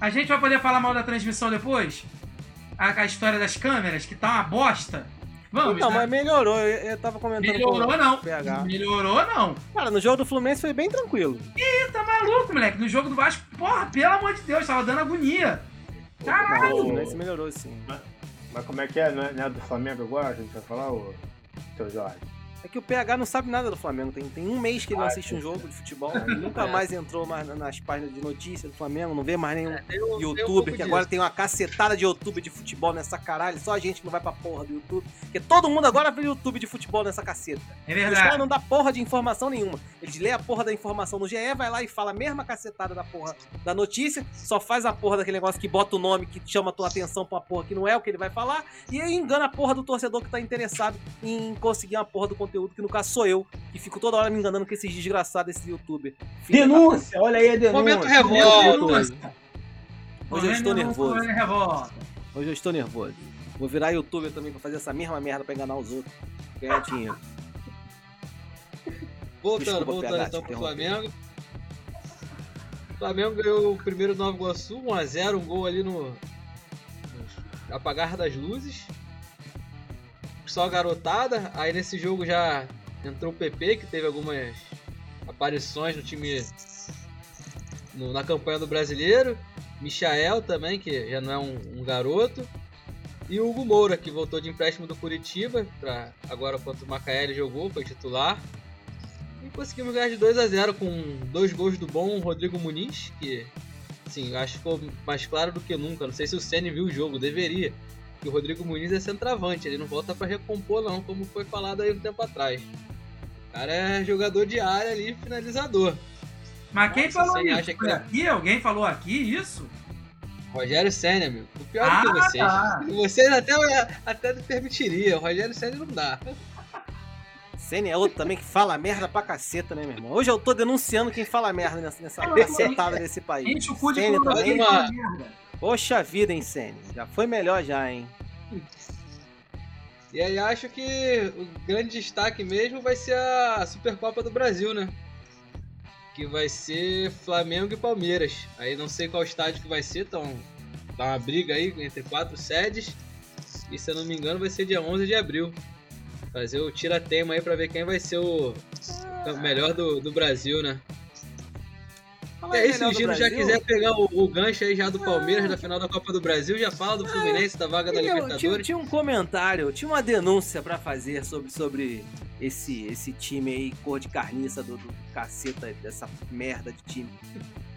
A gente vai poder falar mal da transmissão depois? A, a história das câmeras, que tá uma bosta. Vamos, Não, né? mas melhorou. Eu, eu tava comentando Melhorou com não. o PH. Melhorou não. Cara, no jogo do Fluminense foi bem tranquilo. Ih, tá maluco, moleque. No jogo do Vasco, porra, pelo amor de Deus, tava dando agonia. No Caralho. Fluminense melhorou sim. Mas como é que é? Não é, não é do Flamengo agora a gente vai falar, ô seu Jorge? É que o PH não sabe nada do Flamengo. Tem, tem um mês que ele não Ah, assiste um jogo de futebol. *laughs* Ele nunca mais entrou mais na- nas páginas de notícias do Flamengo. Não vê mais nenhum um- um youtuber, que disso. agora tem uma cacetada de youtuber de futebol nessa caralho. Só a gente que não vai pra porra do YouTube. Porque todo mundo agora vê YouTube de futebol nessa caceta. É Os caras verdade. não dá porra de informação nenhuma. Eles lê a porra da informação no GE, vai lá e fala a mesma cacetada da porra da notícia, só faz a porra daquele negócio que bota o nome, que chama a tua atenção pra uma porra que não é o que ele vai falar, e aí engana a porra do torcedor que tá interessado em conseguir uma porra do conteúdo, que no caso sou eu, que fico toda hora me enganando com esses desgraçados, esses youtuber. Filha da Denúncia! Olha aí a denúncia. Momento revolta. Hoje eu estou nervoso. Hoje eu estou nervoso. Vou virar youtuber também pra fazer essa mesma merda pra enganar os outros. Ganhar dinheiro. Voltando, Desculpa, voltando então pro. Flamengo. O Flamengo ganhou o primeiro Nova Iguaçu, 1x0, um gol ali no, no apagar das luzes. Só garotada. Aí nesse jogo já entrou o PP, que teve algumas aparições no time no- na campanha do brasileiro. Michael também, que já não é um, um garoto. E o Hugo Moura, que voltou de empréstimo do Curitiba, pra, agora quanto o Macaé ele jogou, foi titular. E conseguimos ganhar de 2 a 0 com dois gols do bom Rodrigo Muniz, que assim, acho que ficou mais claro do que nunca. Não sei se o Ceni viu o jogo, deveria. Que o Rodrigo Muniz é centroavante, ele não volta pra recompor não, como foi falado aí um tempo atrás. O cara é jogador de área ali, finalizador. Mas quem Nossa, falou isso? acha que Foi é? aqui? Alguém falou aqui isso? Rogério Senna, amigo. O pior Ah, do que vocês. tá. Vocês até, até permitiria. O Rogério Senna não dá. Senna é outro também que fala merda pra caceta, né, meu irmão? Hoje eu tô denunciando quem fala merda nessa, nessa cacetada desse país. Enche o cu de Senna também. uma- merda. Poxa vida, hein, Senna? Já foi melhor já, hein? E aí acho que o grande destaque mesmo vai ser a Supercopa do Brasil, né? Que vai ser Flamengo e Palmeiras. Aí não sei qual estádio que vai ser, então tá uma briga aí entre quatro sedes. E se eu não me engano vai ser dia 11 de abril. Fazer o tira-tema aí pra ver quem vai ser o, o melhor do, do Brasil, né? E aí, se o Gino já quiser pegar o, o gancho aí já do Palmeiras da final da Copa do Brasil, já fala do Fluminense, da vaga da Meu, tinha, Libertadores. tinha um comentário, tinha uma denúncia pra fazer sobre, sobre esse, esse time aí, cor de carniça do, do caceta, dessa merda de time.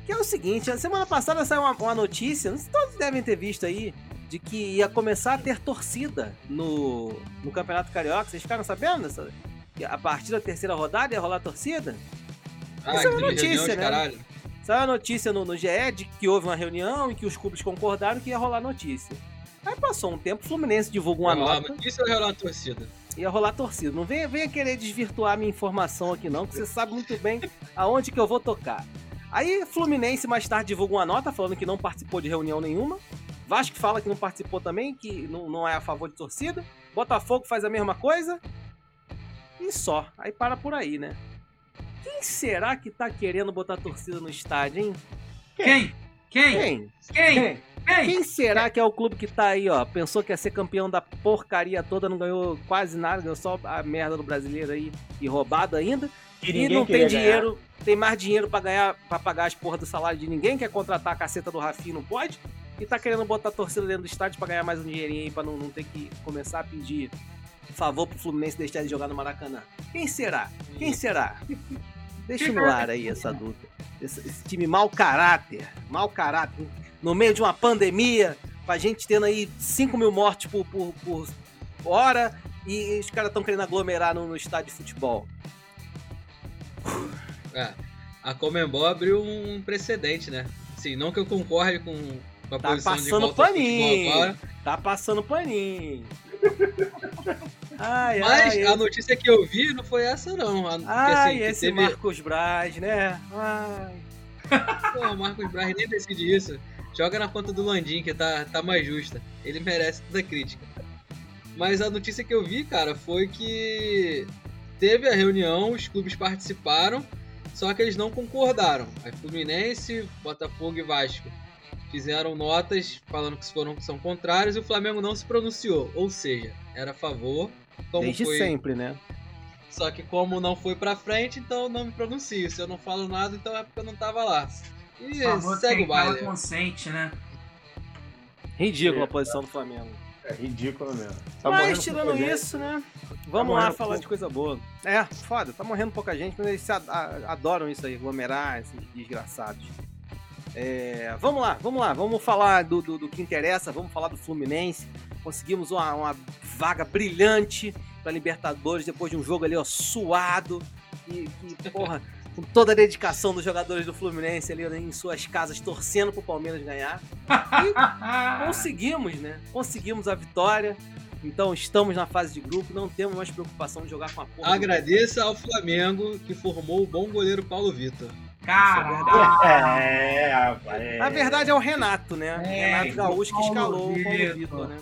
Que é o seguinte, a semana passada saiu uma, uma notícia, não sei se todos devem ter visto aí, de que ia começar a ter torcida no, no Campeonato Carioca. Vocês ficaram sabendo dessa? Que a partir da terceira rodada ia rolar torcida? Ah, Essa é uma notícia, reunião né? caralho. Saiu a notícia no, no GE de que houve uma reunião e que os clubes concordaram que ia rolar notícia. Aí passou um tempo, o Fluminense divulgou uma Vai rolar nota, notícia ou vai rolar torcida? ia rolar torcida. Não venha, venha querer desvirtuar minha informação aqui não, que você sabe muito bem aonde que eu vou tocar. Aí Fluminense mais tarde divulgou uma nota falando que não participou de reunião nenhuma. Vasco fala que não participou também, que não, não é a favor de torcida. Botafogo faz a mesma coisa. E só. Aí para por aí, né? Quem será que tá querendo botar torcida no estádio, hein? Quem? Quem? Quem? Quem? Quem? Quem será que é o clube que tá aí, ó? Pensou que ia ser campeão da porcaria toda, não ganhou quase nada, ganhou só a merda do brasileiro aí e roubado ainda. E ninguém não tem queria ganhar. dinheiro, tem mais dinheiro pra ganhar, para pagar as porras do salário de ninguém, quer contratar a caceta do Rafinha, não pode. E tá querendo botar a torcida dentro do estádio pra ganhar mais um dinheirinho aí, pra não, não ter que começar a pedir favor pro Fluminense deixar de jogar no Maracanã. Quem será? Quem será? Deixa no ar aí essa dúvida. Esse, esse time mau caráter, mau caráter. No meio de uma pandemia, com a gente tendo aí 5 mil mortes por, por, por hora e os caras estão querendo aglomerar no, no estádio de futebol. É, a Comembol abriu um precedente, né? Assim, não que eu concorde com, com a Tá posição de passando volta ao futebol paninho. agora. Tá passando paninho. Ai, Mas ai, a notícia que eu vi não foi essa, não. A, que, ai, assim, que esse teve... Marcos Braz, né? Ai. Pô, o Marcos Braz nem decide isso. Joga na conta do Landim, que tá, tá mais justa. Ele merece toda a crítica. Mas a notícia que eu vi, cara, foi que teve a reunião, os clubes participaram, só que eles não concordaram. A Fluminense, Botafogo e Vasco fizeram notas falando que foram, são contrários e o Flamengo não se pronunciou. Ou seja, era a favor. Como Desde foi... sempre, né? Só que como não foi pra frente, então não me pronuncio. Se eu não falo nada, então é porque eu não tava lá. E segue o baile. consente, né? Ridícula a posição do Flamengo. É ridículo mesmo. Tá morrendo Mas tirando pouca gente. isso, né? Vamos morrendo lá falar pouco. de coisa boa. É, foda, tá morrendo pouca gente, mas eles adoram isso aí, aglomerar esses desgraçados. É, vamos lá, vamos lá, vamos falar do, do, do que interessa, vamos falar do Fluminense. Conseguimos uma, uma vaga brilhante pra Libertadores depois de um jogo ali, ó, suado. E, que, porra, *laughs* com toda a dedicação dos jogadores do Fluminense ali em suas casas, torcendo pro Palmeiras ganhar. Conseguimos, né? Conseguimos a vitória. Então estamos na fase de grupo, não temos mais preocupação de jogar com a porra. Agradeça ao Flamengo que formou o bom goleiro Paulo Vitor. Cara, É, rapaz. é. Na verdade é o Renato, né? É, Renato Gaúcho que escalou o Paulo Vitor. Né?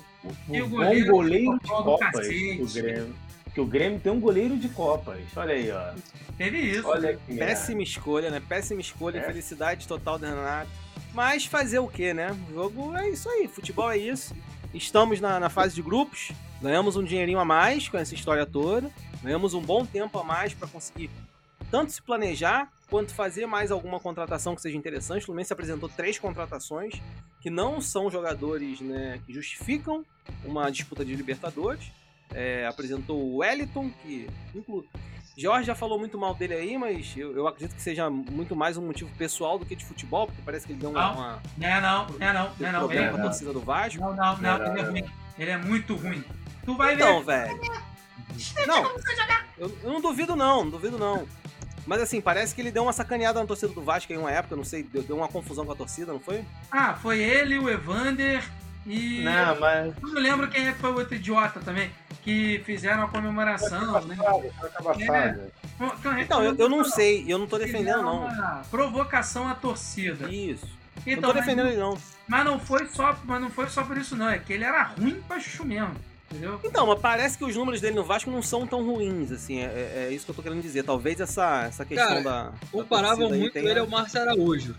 E o Um goleiro bom goleiro de do Copas cacete. o Grêmio. Que o Grêmio tem um goleiro de Copas. Olha aí, ó. teve isso. Olha que merda. Péssima escolha, né? Péssima escolha, É. infelicidade total do Renato. Mas fazer o quê, né? O jogo é isso aí, futebol é isso. Estamos na, na fase de grupos, ganhamos um dinheirinho a mais com essa história toda, ganhamos um bom tempo a mais para conseguir tanto se planejar quanto fazer mais alguma contratação que seja interessante. O Fluminense apresentou três contratações que não são jogadores né, que justificam uma disputa de Libertadores. É, apresentou o Wellington, que inclu... Jorge já falou muito mal dele aí, mas eu, eu acredito que seja muito mais um motivo pessoal do que de futebol, porque parece que ele deu uma, Não. uma Não é não, não é não, não deu é não. Ele é a não. torcida do Vasco. Não, não, não, Não, ele é não, ruim. Ele é muito ruim. Tu vai Então, ver. velho. Não, eu, eu não duvido não, não duvido não. Mas assim, parece que ele deu uma sacaneada na torcida do Vasco em uma época, não sei, deu, deu uma confusão com a torcida, não foi? Ah, foi ele, o Evander e. Não, mas. Eu não lembro quem é que foi o outro idiota também. Que fizeram a comemoração, né? Acaba fase. Então, eu, eu não sei, eu não tô defendendo não. uma provocação à torcida. Isso. não Então, tô defendendo mas, ele não. mas não foi só, mas não foi só por isso não, é que ele era ruim pra chuchu mesmo, entendeu? Então, mas parece que os números dele no Vasco não são tão ruins, assim, é, é- é isso que eu tô querendo dizer. Talvez essa, essa questão Cara, da. da Comparavam aí muito tenha- ele ao Márcio Araújo,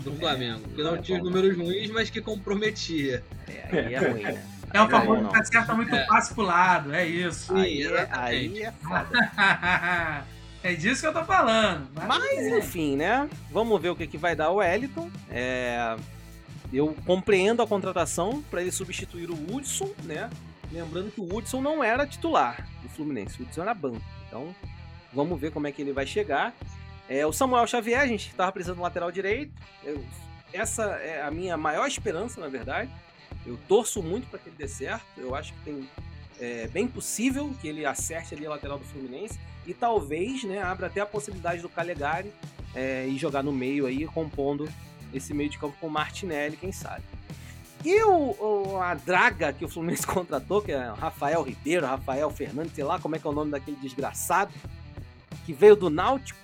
do Flamengo. Que não tinha os números ruins, mas que comprometia. É, aí é ruim, né? É o não. que acerta muito É. passe pro lado, é isso. Sim, Aí é, aí é *laughs* foda. é disso que eu tô falando. Mas enfim, né? Vamos ver o que, que vai dar o Wellington. É, Eu compreendo a contratação para ele substituir o Hudson, né? Lembrando que o Hudson não era titular do Fluminense, o Hudson era banco. Então, vamos ver como é que ele vai chegar. É, o Samuel Xavier, a gente estava precisando do lateral direito. Eu- essa é a minha maior esperança, na verdade. Eu torço muito para que ele dê certo. Eu acho que tem é bem possível que ele acerte ali a lateral do Fluminense e talvez né, abra até a possibilidade do Calegari é, ir jogar no meio aí, compondo esse meio de campo com Martinelli, quem sabe. E o, o- a draga que o Fluminense *laughs* contratou, que é o Rafael Ribeiro, Rafael Fernandes, sei lá como é que é o nome daquele desgraçado, que veio do Náutico,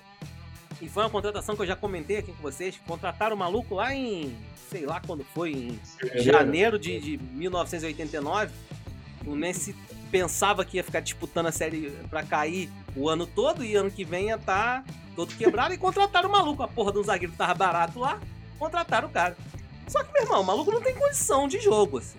e foi uma contratação que eu já comentei aqui com vocês, contrataram o maluco lá em, sei lá quando foi, em janeiro de, de 1989. O Fluminense pensava que ia ficar disputando a série pra cair o ano todo e ano que vem ia estar todo quebrado e contrataram o maluco. A porra do zagueiro que tava barato lá, contrataram o cara. Só que, meu irmão, o maluco não tem condição de jogo, assim.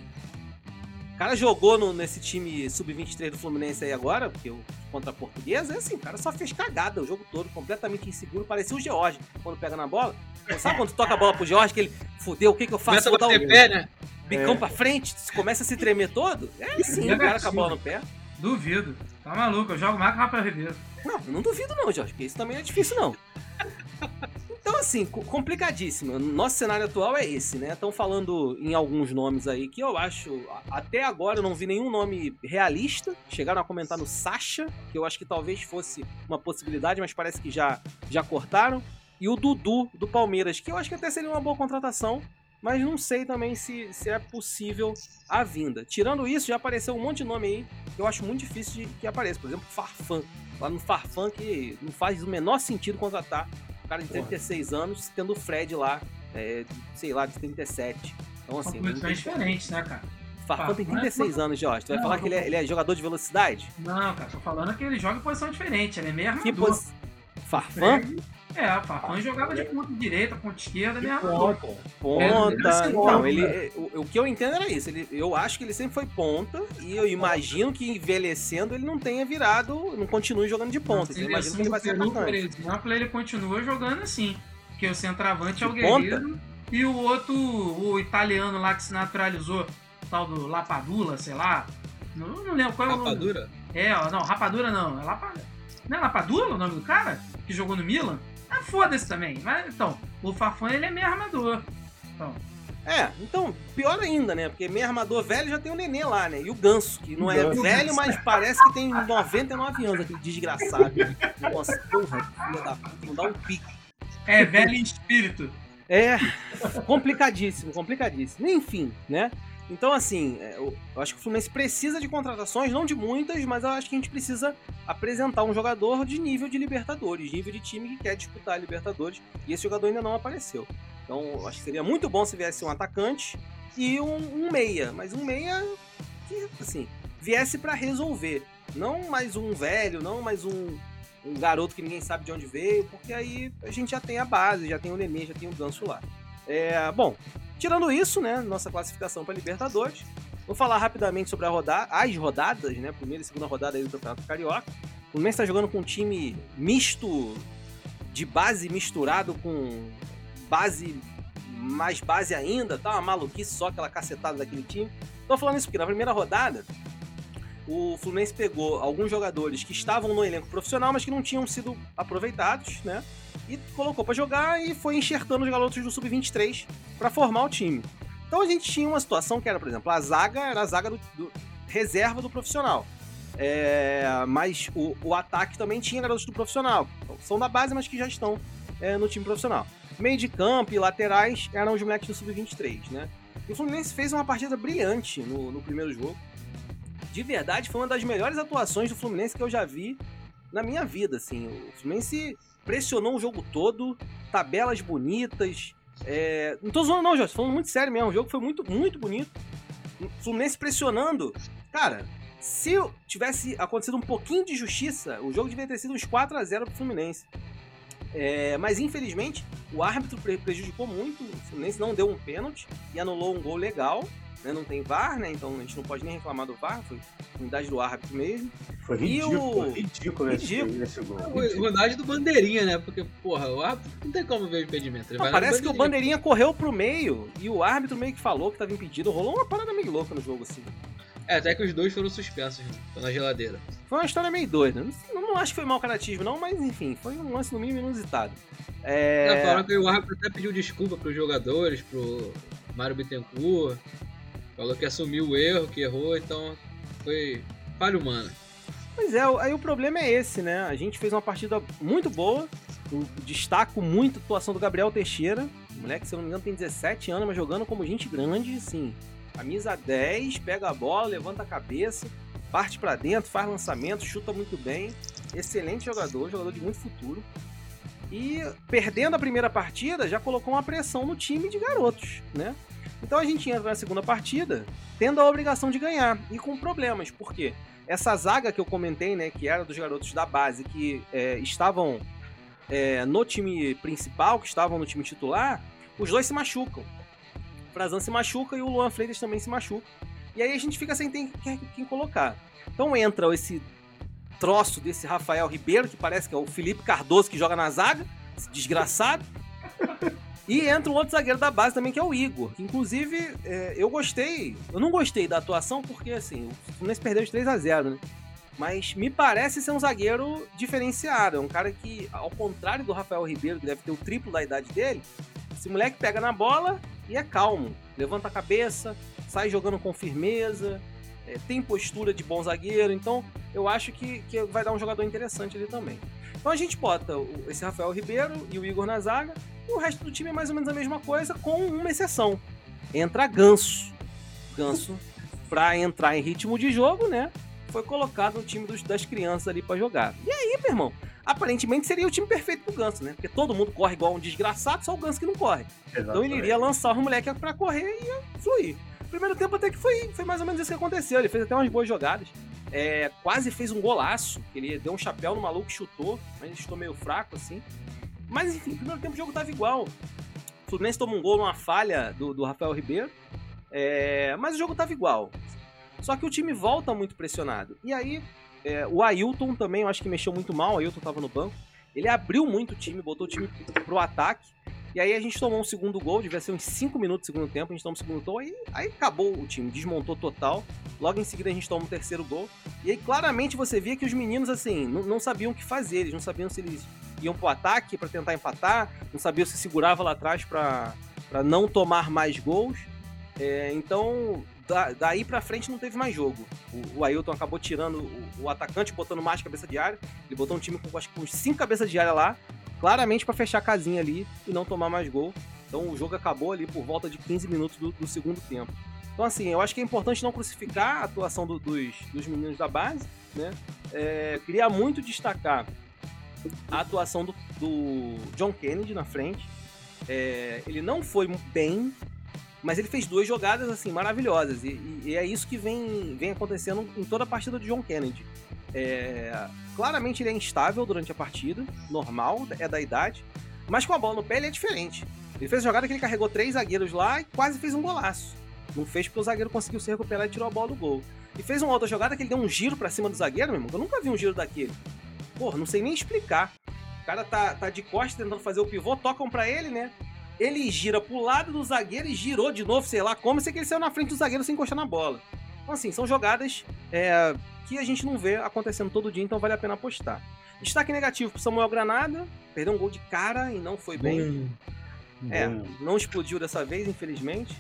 O cara jogou no- nesse time sub-23 do Fluminense aí agora, porque o contra a portuguesa, é assim, o cara só fez cagada o jogo todo, completamente inseguro, parecia o George quando pega na bola. Sabe quando toca a bola pro George, que ele fudeu, o que que eu faço? Começa a Vou dar bater um- pé, né? bicão pra frente, começa a se tremer todo. É assim, o cara com a bola no pé. Duvido. Tá maluco, eu jogo mais que o Rafael Ribeiro. Não, eu não duvido não, Jorge, porque isso também não é difícil não. *laughs* Então, assim, co- complicadíssimo. Nosso cenário atual é esse, né? Estão falando em alguns nomes aí que eu acho. Até agora eu não vi nenhum nome realista. Chegaram a comentar no Sacha, que eu acho que talvez fosse uma possibilidade, mas parece que já, já cortaram. E o Dudu do Palmeiras, que eu acho que até seria uma boa contratação. mas não sei também se, se é possível a vinda. Tirando isso, já apareceu um monte de nome aí que eu acho muito difícil de que apareça. Por exemplo, Farfan. Lá no Farfan que não faz o menor sentido contratar um cara de 36 Porra. anos, tendo o Fred lá, é, sei lá, de 37. Então, assim. São tem... diferentes, né, cara? Farfan tem 36 é... anos, Jorge. Tu vai não, falar que ele é, ele é, jogador de velocidade? Não, cara, tô falando que ele joga em posição diferente. Ele é meio armador. Que pos... Farfan? É, o Farfan jogava de ponta direita, ponta esquerda, meio armador. Ponta. ponta. Então, ele, é, o, o, que eu entendo era isso. Ele, eu acho que ele sempre foi ponta e eu imagino que envelhecendo ele não tenha virado, não continue jogando de ponta. Então, eu imagino que ele vai ser Por exemplo, ele continua jogando assim. Porque o centroavante é o Guerreiro ponta? e o outro, o italiano lá que se naturalizou, tal do Lapadula, sei lá. Não, não lembro qual é o nome. Rapadura? É, não, Rapadura não. É Lapa... Não é Lapadula o nome do cara? Que jogou no Milan? Ah, foda-se também. Mas, então, o Fafan ele é meio armador. Então. É, então, pior ainda, né? Porque meio armador velho já tem o Nenê lá, né? E o Ganso, que não é Ganso. velho, mas parece que tem 99 anos, aquele desgraçado. Nossa, porra, filha da puta, não dá um pique. É, velho em espírito. É, complicadíssimo, complicadíssimo. Enfim, né? Então, assim, é, eu acho que o Fluminense precisa de contratações, não de muitas, mas eu acho que a gente precisa apresentar um jogador de nível de Libertadores, nível de time que quer disputar a Libertadores, e esse jogador ainda não apareceu. Então, eu acho que seria muito bom se viesse um atacante e um, um meia, mas um meia que, assim, viesse para resolver. Não mais um velho, não mais um, um garoto que ninguém sabe de onde veio, porque aí a gente já tem a base, já tem o Nenê, já tem o Ganso lá. É, bom, Tirando isso, né, nossa classificação para Libertadores, vou falar rapidamente sobre a rodada, as rodadas, né, primeira e segunda rodada do Campeonato Carioca. O Fluminense está jogando com um time misto, de base misturado com base, mais base ainda, tá uma maluquice só aquela cacetada daquele time. Tô falando isso porque na primeira rodada o Fluminense pegou alguns jogadores que estavam no elenco profissional, mas que não tinham sido aproveitados, né? E colocou para jogar e foi enxertando os garotos do sub-23 para formar o time. Então a gente tinha uma situação que era, por exemplo, a zaga era a zaga do, do reserva do profissional. É, mas o, o, ataque também tinha garotos do profissional. Então, são da base, mas que já estão é, no time profissional. Meio de campo e laterais eram os moleques do sub-23, né? E o Fluminense fez uma partida brilhante no, no primeiro jogo. De verdade, foi uma das melhores atuações do Fluminense que eu já vi na minha vida, assim. O Fluminense pressionou o jogo todo, tabelas bonitas. É... Não tô zoando, não, Jorge, falando muito sério mesmo. O jogo foi muito, muito bonito. O Fluminense pressionando. Cara, se tivesse acontecido um pouquinho de justiça, o jogo devia ter sido uns 4 a 0 pro Fluminense. É, mas infelizmente o árbitro prejudicou muito. O Fluminense não deu um pênalti e anulou um gol legal né? Não tem VAR, né? Então a gente não pode nem reclamar do VAR, foi unidade do árbitro mesmo. Foi ridículo, o... ridículo, ridículo. Esse, gol. É, unidade do Bandeirinha, né? Porque, porra, o árbitro não tem como ver o impedimento. Não, parece que o Bandeirinha correu pro meio e o árbitro meio que falou que tava impedido. Rolou uma parada meio louca no jogo, assim. É, até que os dois foram suspensos na geladeira. Foi uma história meio doida. Não, não acho que foi mau caratismo, não, mas enfim, foi um lance no mínimo inusitado. É... Não, falaram que o árbitro até pediu desculpa pros jogadores, pro Mário Bittencourt, Falou que assumiu o erro, que errou, então foi falha humana. Pois é, aí o problema é esse, né? A gente fez uma partida muito boa. Eu destaco muito a atuação do Gabriel Teixeira. O moleque, se eu não me engano, tem 17 anos, mas jogando como gente grande, sim. Camisa 10, pega a bola, levanta a cabeça, parte para dentro, faz lançamento, chuta muito bem. Excelente jogador, jogador de muito futuro. E perdendo a primeira partida, já colocou uma pressão no time de garotos, né? Então a gente entra na segunda partida tendo a obrigação de ganhar e com problemas, porque essa zaga que eu comentei, né, que era dos garotos da base que é, estavam é, no time principal, que estavam no time titular, os dois se machucam. O Frazan se machuca e o Luan Freitas também se machuca. E aí a gente fica sem quem, quem colocar. Então entra esse troço desse Rafael Ribeiro, que parece que é o Felipe Cardoso que joga na zaga, desgraçado. E entra um outro zagueiro da base também, que é o Igor. Que, inclusive, é, eu gostei. Eu não gostei da atuação, porque assim, o Fluminense perdeu de 3 a 0 né? Mas me parece ser um zagueiro diferenciado. É um cara que, ao contrário do Rafael Ribeiro, que deve ter o triplo da idade dele, esse moleque pega na bola e é calmo. Levanta a cabeça, sai jogando com firmeza, é, tem postura de bom zagueiro. Então, eu acho que, que vai dar um jogador interessante ali também. Então a gente bota esse Rafael Ribeiro e o Igor na zaga, e o resto do time é mais ou menos a mesma coisa, com uma exceção. entra Ganso. Ganso, pra entrar em ritmo de jogo, né? Foi colocado no time dos, das crianças ali para jogar. E aí, meu irmão, aparentemente seria o time perfeito pro Ganso, né? Porque todo mundo corre igual um desgraçado, só o Ganso que não corre. Exatamente. Então ele iria lançar os moleques para correr e ia fluir. Primeiro tempo até que foi, foi mais ou menos isso que aconteceu. Ele fez até umas boas jogadas. É, quase fez um golaço. Ele deu um chapéu no maluco, chutou, mas ele chutou meio fraco assim. Mas enfim, primeiro tempo o jogo tava igual. O Fluminense tomou um gol numa falha do, do Rafael Ribeiro. É, mas o jogo tava igual. Só que o time volta muito pressionado. E aí, é, o Ailton também, eu acho que mexeu muito mal. O Ailton tava no banco. Ele abriu muito o time, botou o time pro ataque. E aí a gente tomou um segundo gol, devia ser uns 5 minutos do segundo tempo, a gente tomou um segundo gol, aí, aí acabou o time, desmontou total. Logo em seguida a gente toma um terceiro gol. E aí claramente você via que os meninos, assim, não, não sabiam o que fazer, eles não sabiam se eles iam pro ataque para tentar empatar, não sabiam se segurava lá atrás para não tomar mais gols. É, então, da, daí pra frente não teve mais jogo. O, o Ailton acabou tirando o, o, atacante, botando mais cabeça de área. Ele botou um time com acho que uns 5 cabeças de área lá, claramente para fechar a casinha ali e não tomar mais gol. Então o jogo acabou ali por volta de 15 minutos do, do segundo tempo. Então, assim, eu acho que é importante não crucificar a atuação do, dos, dos meninos da base, né? É, queria muito destacar a atuação do, do John Kennedy na frente. É, ele não foi bem, mas ele fez duas jogadas assim maravilhosas e, e, é isso que vem, vem acontecendo em toda a partida do John Kennedy. É, claramente ele é instável durante a partida, normal, é da idade, mas com a bola no pé ele é diferente. Ele fez a jogada que ele carregou três zagueiros lá e quase fez um golaço. Não fez porque o zagueiro conseguiu se recuperar e tirou a bola do gol. E fez uma outra jogada que ele deu um giro para cima do zagueiro, meu irmão. Eu nunca vi um giro daquele. Porra, não sei nem explicar. O cara tá, tá de costas tentando fazer o pivô, tocam para ele, né? Ele gira pro lado do zagueiro e girou de novo, sei lá como, sei que ele saiu na frente do zagueiro sem encostar na bola. Então, assim, são jogadas é, que a gente não vê acontecendo todo dia, então vale a pena apostar. Destaque negativo pro Samuel Granada, perdeu um gol de cara e não foi bem. Hum, é, não explodiu dessa vez, infelizmente.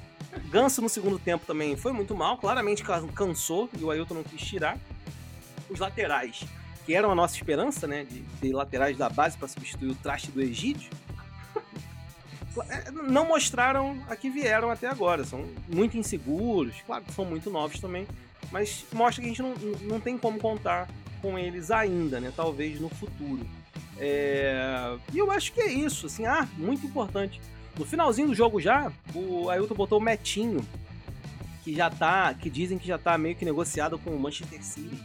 Ganso no segundo tempo também foi muito mal, claramente cansou e o Ailton não quis tirar. Os laterais, que eram a nossa esperança, né, de ter laterais da base para substituir o traste do Egídio, não mostraram a que vieram até agora. São muito inseguros, claro que são muito novos também, mas mostra que a gente não, não tem como contar com eles ainda, né? Talvez no futuro. É... E eu acho que é isso, assim, ah, muito importante. No finalzinho do jogo já, o Ailton botou o Metinho, que já tá, que dizem que já tá meio que negociado com o Manchester City.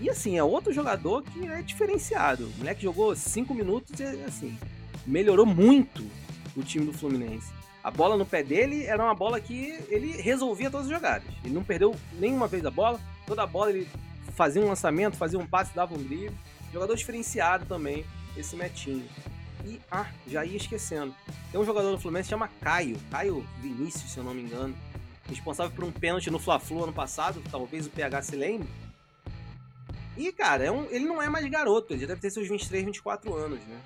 E assim, é outro jogador que é diferenciado. O moleque jogou 5 minutos e assim, melhorou muito o time do Fluminense. A bola no pé dele era uma bola que ele resolvia todas as jogadas. Ele não perdeu nenhuma vez a bola, toda a bola ele fazia um lançamento, fazia um passe, dava um drible. Jogador diferenciado também, esse Metinho. E, ah, já ia esquecendo. Tem um jogador do Fluminense que chama Caio, Caio Vinícius, se eu não me engano. Responsável por um pênalti no Fla-Flu ano passado, talvez o PH se lembre. E, cara, é um, ele não é mais garoto, ele já deve ter seus 23, 24 anos, né?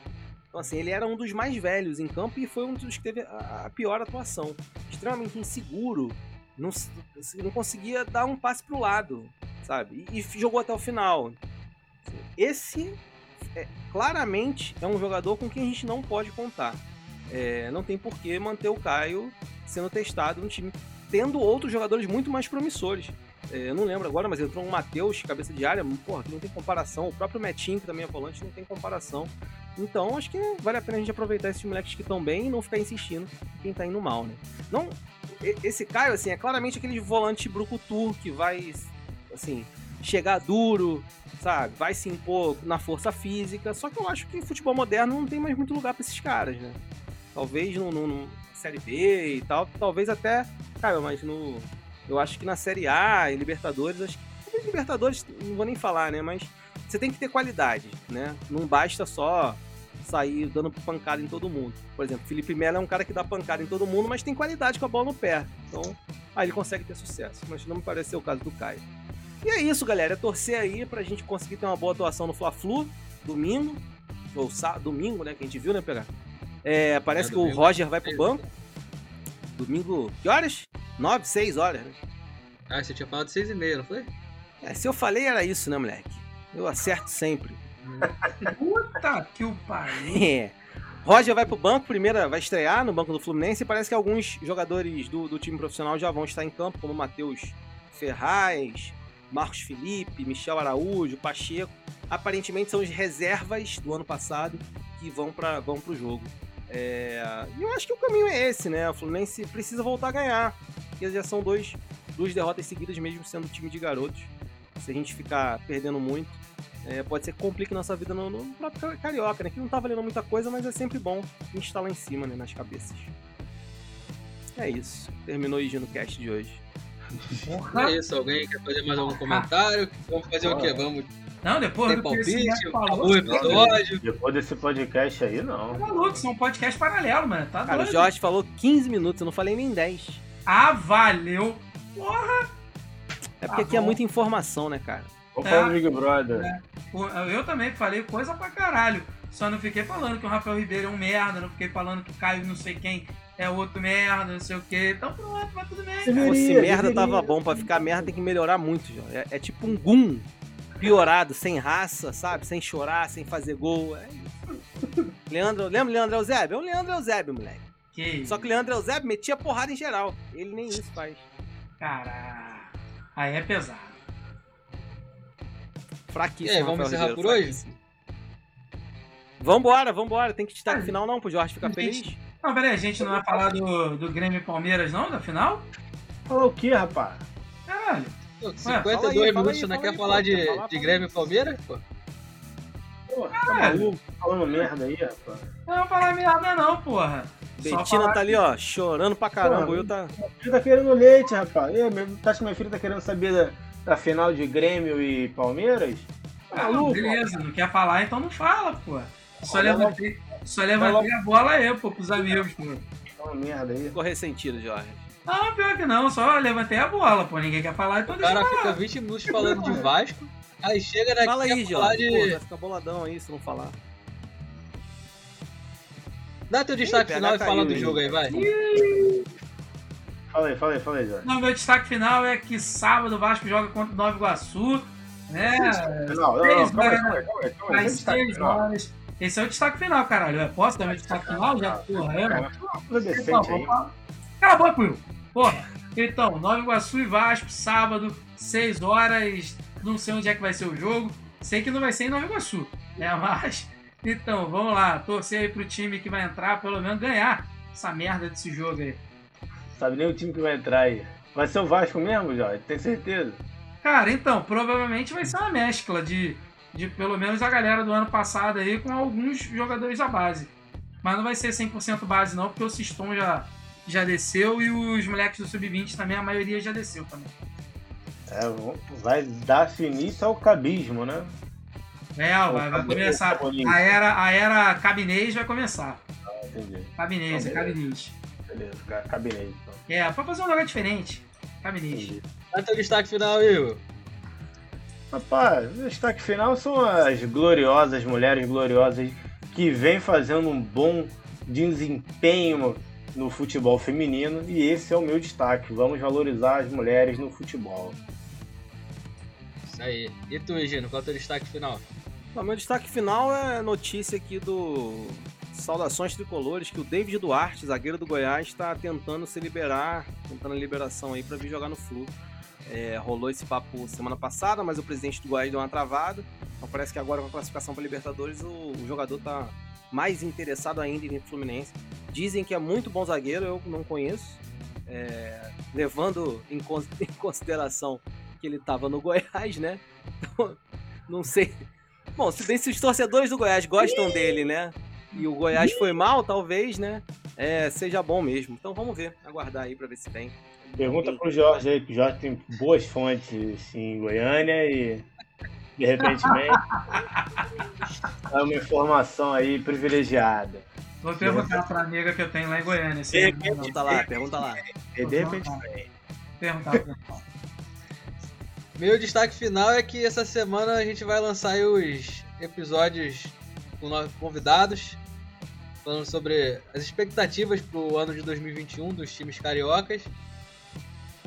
Então, assim, ele era um dos mais velhos em campo e foi um dos que teve a, pior atuação. Extremamente inseguro, não, assim, não conseguia dar um passe pro lado, sabe? E, e jogou até o final. Esse, é, claramente, é um jogador com quem a gente não pode contar. É, não tem por que manter o Caio sendo testado no time, tendo outros jogadores muito mais promissores. É, eu não lembro agora, mas entrou um Matheus, cabeça de área, porra, que não tem comparação. O próprio Metinho, que também é volante, não tem comparação. Então, acho que vale a pena a gente aproveitar esses moleques que estão bem e não ficar insistindo em quem tá indo mal, né? Não, esse Caio, assim, é claramente aquele volante brucutu que vai, assim, chegar duro, sabe? Vai se impor na força física. Só que eu acho que futebol moderno não tem mais muito lugar para esses caras, né? Talvez no, no, no, Série B e tal, talvez até, Caio, mas no eu acho que na Série A e Libertadores, acho que Libertadores não vou nem falar, né? Mas você tem que ter qualidade, né? Não basta só sair dando pancada em todo mundo. Por exemplo, Felipe Melo é um cara que dá pancada em todo mundo, mas tem qualidade com a bola no pé. Então, aí ele consegue ter sucesso. Mas não me parece ser o caso do Caio. E é isso, galera. É torcer aí pra gente conseguir ter uma boa atuação no Fla-Flu, domingo. Ou sábado, domingo, né? Que a gente viu, né, pegar? É, parece é, que o Roger vai pro banco. Domingo, que horas? 9, 6 horas, né? Ah, você tinha falado 6 e meia, não foi? É, se eu falei era isso, né, moleque? Eu acerto sempre. Puta que o pariu. *laughs* É. Roger vai pro banco, primeira vai estrear no banco do Fluminense e parece que alguns jogadores do, do time profissional já vão estar em campo, como Matheus Ferraz, Marcos Felipe, Michel Araújo, Pacheco. Aparentemente são os reservas do ano passado que vão para vão o jogo. É, e eu acho que o caminho é esse, né? O Fluminense precisa voltar a ganhar. Porque já são dois, duas derrotas seguidas, mesmo sendo time de garotos. Se a gente ficar perdendo muito, é, pode ser que complique nossa vida no, no próprio Carioca, né? Que não tá valendo muita coisa, mas é sempre bom a gente estar tá lá em cima, né? Nas cabeças. É isso. Terminou o no Cast de hoje. É isso, alguém quer fazer mais algum comentário? Vamos fazer o quê? Vamos não, depois Tem do palpite, falou, episódio. Depois desse podcast aí, não. Tá maluco, isso é um podcast paralelo, mano. Tá Cara, doido. o Jorge falou 15 minutos, eu não falei nem 10. Ah, valeu. Porra! É porque Tá aqui é bom. muita informação, né, cara? Vamos É. Big Brother. É. Eu também falei coisa pra caralho. Só não fiquei falando que o Rafael Ribeiro é um merda, não fiquei falando que o Caio não sei quem é outro merda, não sei o quê. Então pronto, vai tudo bem. Pô, se Deveria, merda deveria. tava bom, pra ficar merda tem que melhorar muito, Jorge. É, é tipo um gum piorado, sem raça, sabe? Sem chorar, sem fazer gol. É isso. Leandro, lembra o Leandro Eusébio? É o Leandro Eusébio, moleque. Que Só que o Leandro Eusébio metia porrada em geral. Ele nem isso faz. Caralho. Aí é pesado. Fraquíssimo. E aí, vamos encerrar por hoje? Vambora, vambora. Tem que destaque Ah, final não pro Jorge ficar gente. feliz? Não, peraí, a gente não vai falar do, do Grêmio e Palmeiras, não, da final? Falar o quê, rapaz? Caralho. Pô, fala 52 aí, fala minutos, você não fala quer falar de, de Grêmio e Palmeiras? Pô? Pô, tá Caralho. maluco? Falando merda aí, rapaz. Não vou falar merda, não, porra. Betina tá ali, ó, chorando pra caramba. O Will tá. Minha filha tá querendo leite, rapaz. E, meu- tu acha que minha filha tá querendo saber da, da final de Grêmio e Palmeiras? Tá Ah, maluco? beleza, não quer falar, então não fala, pô. Só levantei, só levantei a bola aí, pô, pros amigos, pô. Fala merda aí. Ficou ressentido, Jorge. Não, pior que não, só levantei a bola, pô. Ninguém quer falar, então O deixa cara eu fica falar. 20 minutos falando de Vasco, aí chega daqui Fala aí, Jorge. Pô, de... vai ficar boladão aí se não falar. Dá teu destaque Ih, final e fala do aí. jogo aí, vai. Fala aí, fala aí, fala aí, Jorge. Não, meu destaque final é que sábado o Vasco joga contra o Nova Iguaçu, né? Não, não, não, Seis calma aí, horas, calma aí, calma aí, calma aí. Às Esse destaque seis final. horas. Esse é o destaque final, caralho. Eu posso dar meu destaque final? Já, porra, é, mano. Então. Cala a boca, Will. Porra. Então, Nova Iguaçu e Vasco, sábado, 6 horas. Não sei onde é que vai ser o jogo. Sei que não vai ser em Nova Iguaçu, né? *laughs* Mas, então, vamos lá. Torcer aí pro time que vai entrar, pelo menos ganhar essa merda desse jogo aí. Sabe nem o time que vai entrar aí. Vai ser o Vasco mesmo, Jorge? Tem certeza? Cara, então, provavelmente vai ser uma mescla de, de pelo menos a galera do ano passado aí com alguns jogadores da base. Mas não vai ser 100% base não, porque o Siston já, já desceu e os moleques do Sub-20 também, a maioria já desceu também. É, vai dar início ao cabismo, né? É, vai, vai começar. A era, a era cabinês vai começar. Ah, entendi. Cabinês, é Então, beleza. cabinês. Beleza, ca- cabinei então. É, pra fazer um lugar diferente. Cabinês. Entendi. Dá teu destaque final, Igor. Rapaz, o destaque final são as gloriosas mulheres gloriosas que vêm fazendo um bom desempenho no futebol feminino e esse é o meu destaque. Vamos valorizar as mulheres no futebol. Aí. E tu, Gino, qual é o teu destaque final? Meu destaque final é notícia aqui do Saudações Tricolores, que o David Duarte, zagueiro do Goiás, está tentando se liberar, tentando a liberação aí para vir jogar no Flu. É, rolou esse papo semana passada, mas o presidente do Goiás deu uma travada. Então parece que agora com a classificação para Libertadores o, o jogador tá mais interessado ainda em vir pro Fluminense. Dizem que é muito bom zagueiro, eu não conheço. É, levando em *laughs* consideração que ele estava no Goiás, né? Então, não sei. Bom, se bem se os torcedores do Goiás gostam dele, né? E o Goiás foi mal, talvez, né? É, seja bom mesmo. Então vamos ver, aguardar aí pra ver se vem. Pergunta pro Jorge aí, que o Jorge tem boas fontes em Goiânia e de repente vem *laughs* é uma informação aí privilegiada. Vou perguntar pra amiga que eu tenho lá em Goiânia. Se De ele- repente- Pergunta lá, pergunta lá. De repente vem. Perguntar ela. Meu destaque final é que essa semana a gente vai lançar aí os episódios com novos convidados, falando sobre as expectativas pro ano de 2021 dos times cariocas.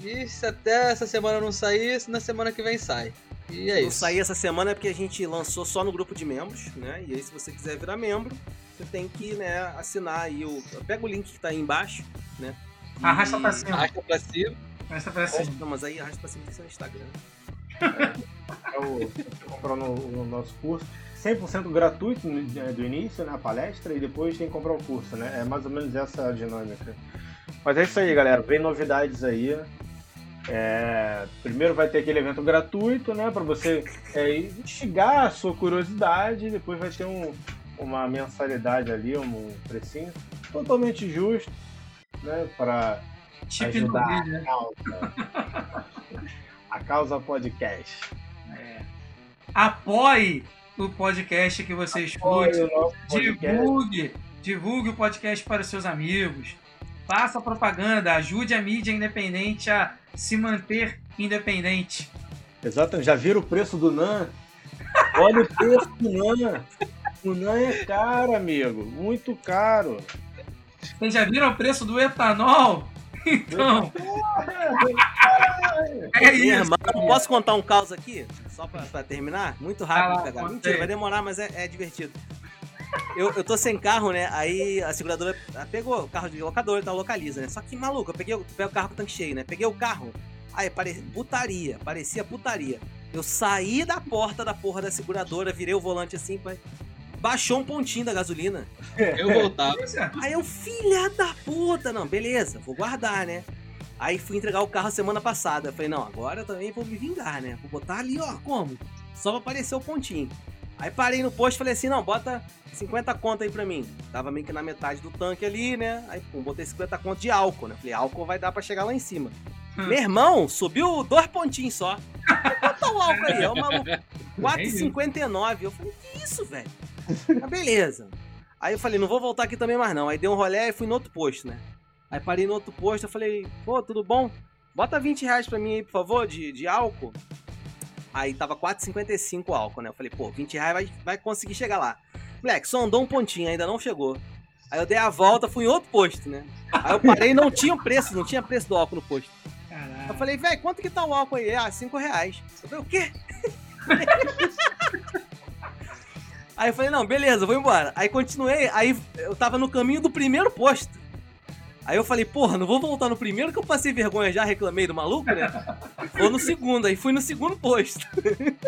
E se até essa semana não sair, na semana que vem sai. E é Não isso. sair essa semana é porque a gente lançou só no grupo de membros, né? E aí, se você quiser virar membro, você tem que né, assinar aí o. Pega o link que tá aí embaixo, né? Arrasta pra cima. Arrasta pra cima. Arrasta pra cima. Não, mas aí arrasta pra cima tem que ser no Instagram. É o, você comprou no, no nosso curso. 100% gratuito no- do início, né, a palestra, e depois tem que comprar o curso, né? É mais ou menos essa a dinâmica. Mas é isso aí, galera. Vem novidades aí. É, primeiro vai ter aquele evento gratuito, né, para você é, instigar a sua curiosidade, depois vai ter um- uma mensalidade ali, um precinho totalmente justo, né, para ajudar a né? causa. A causa podcast. Apoie o podcast que você escute. Apoie podcast. Divulgue, divulgue o podcast para os seus amigos. Faça propaganda, ajude a mídia independente a se manter independente. Exato, já viram o preço do NAN? Olha o preço do NAN. O NAN é caro, amigo. Muito caro. Vocês já viram o preço do etanol? Então, *laughs* é isso. irmã, eu posso contar um caos aqui? Só pra, pra terminar? Muito rápido, Ah, cara. Mentira, vai demorar, mas é, é divertido. Eu, eu tô sem carro, né? Aí a seguradora pegou o carro de locadora e tal, localiza, né? Só que maluco, eu peguei, o- carro com o tanque cheio, né? Peguei o carro, aí parecia putaria, parecia putaria. Eu saí da porta da porra da seguradora, virei o volante assim, pai. Baixou um pontinho da gasolina. Eu voltava. Aí eu, filha da puta, não, beleza, vou guardar, né? Aí fui entregar o carro semana passada. Falei, não, agora eu também vou me vingar, né? Vou botar ali, ó, como? Só pra aparecer o pontinho. Aí parei no posto e falei assim, não, bota 50 conto aí pra mim. Tava meio que na metade do tanque ali, né? Aí, pum, botei 50 conto de álcool, né? Falei, álcool vai dar pra chegar lá em cima. Meu irmão, subiu dois pontinhos só. Bota o álcool aí, é o maluco. 4,59. Eu falei, que isso, velho? Mas beleza. Aí eu falei, não vou voltar aqui também mais não. Aí dei um rolê e fui no outro posto, né? Aí parei no outro posto, eu falei, pô, tudo bom? Bota 20 reais pra mim aí, por favor, de, de álcool. Aí tava 4,55 o álcool, né? Eu falei, pô, 20 reais vai, vai conseguir chegar lá. Moleque, só andou um pontinho, ainda não chegou. Aí eu dei a volta, fui em outro posto, né? Aí eu parei e não tinha o preço, não tinha preço do álcool no posto. Eu Caralho. falei, velho, quanto que tá o álcool aí? Ah, 5 reais. Eu falei, o quê? *laughs* aí eu falei, não, beleza, vou embora. Aí continuei, aí eu tava no caminho do primeiro posto. Aí eu falei, porra, não vou voltar no primeiro que eu passei vergonha já, reclamei do maluco, né? Vou no segundo, aí fui no segundo posto.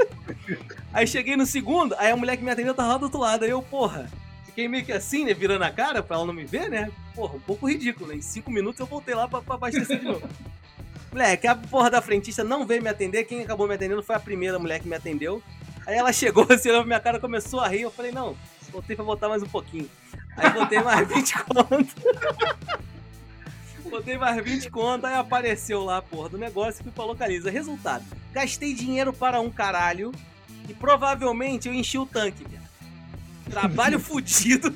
*laughs* aí cheguei no segundo, aí a mulher que me atendeu tava lá do outro lado. Aí eu, porra, fiquei meio que assim, né, virando a cara pra ela não me ver, né? Porra, um pouco ridículo, né? Em cinco minutos eu voltei lá pra, pra abastecer de novo. Moleque, a porra da frentista não veio me atender. Quem acabou me atendendo foi a primeira mulher que me atendeu. Aí ela chegou, assim, olhou pra minha cara, começou a rir. Eu falei, não, voltei pra botar mais um pouquinho. Aí botei mais 20 *laughs* conto. botei mais 20 conto, aí apareceu lá a porra do negócio e fui pra localiza. Resultado, gastei dinheiro para um caralho e provavelmente eu enchi o tanque, cara. Trabalho *laughs* fudido.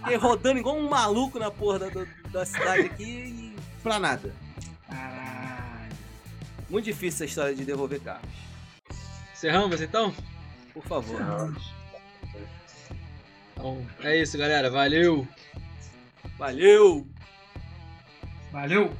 Fiquei rodando igual um maluco na porra da, da- da cidade aqui e pra nada. Caralho. Muito difícil essa história de devolver carros. Encerramos então? Por favor. Então, é isso, galera. Valeu! Valeu! Valeu.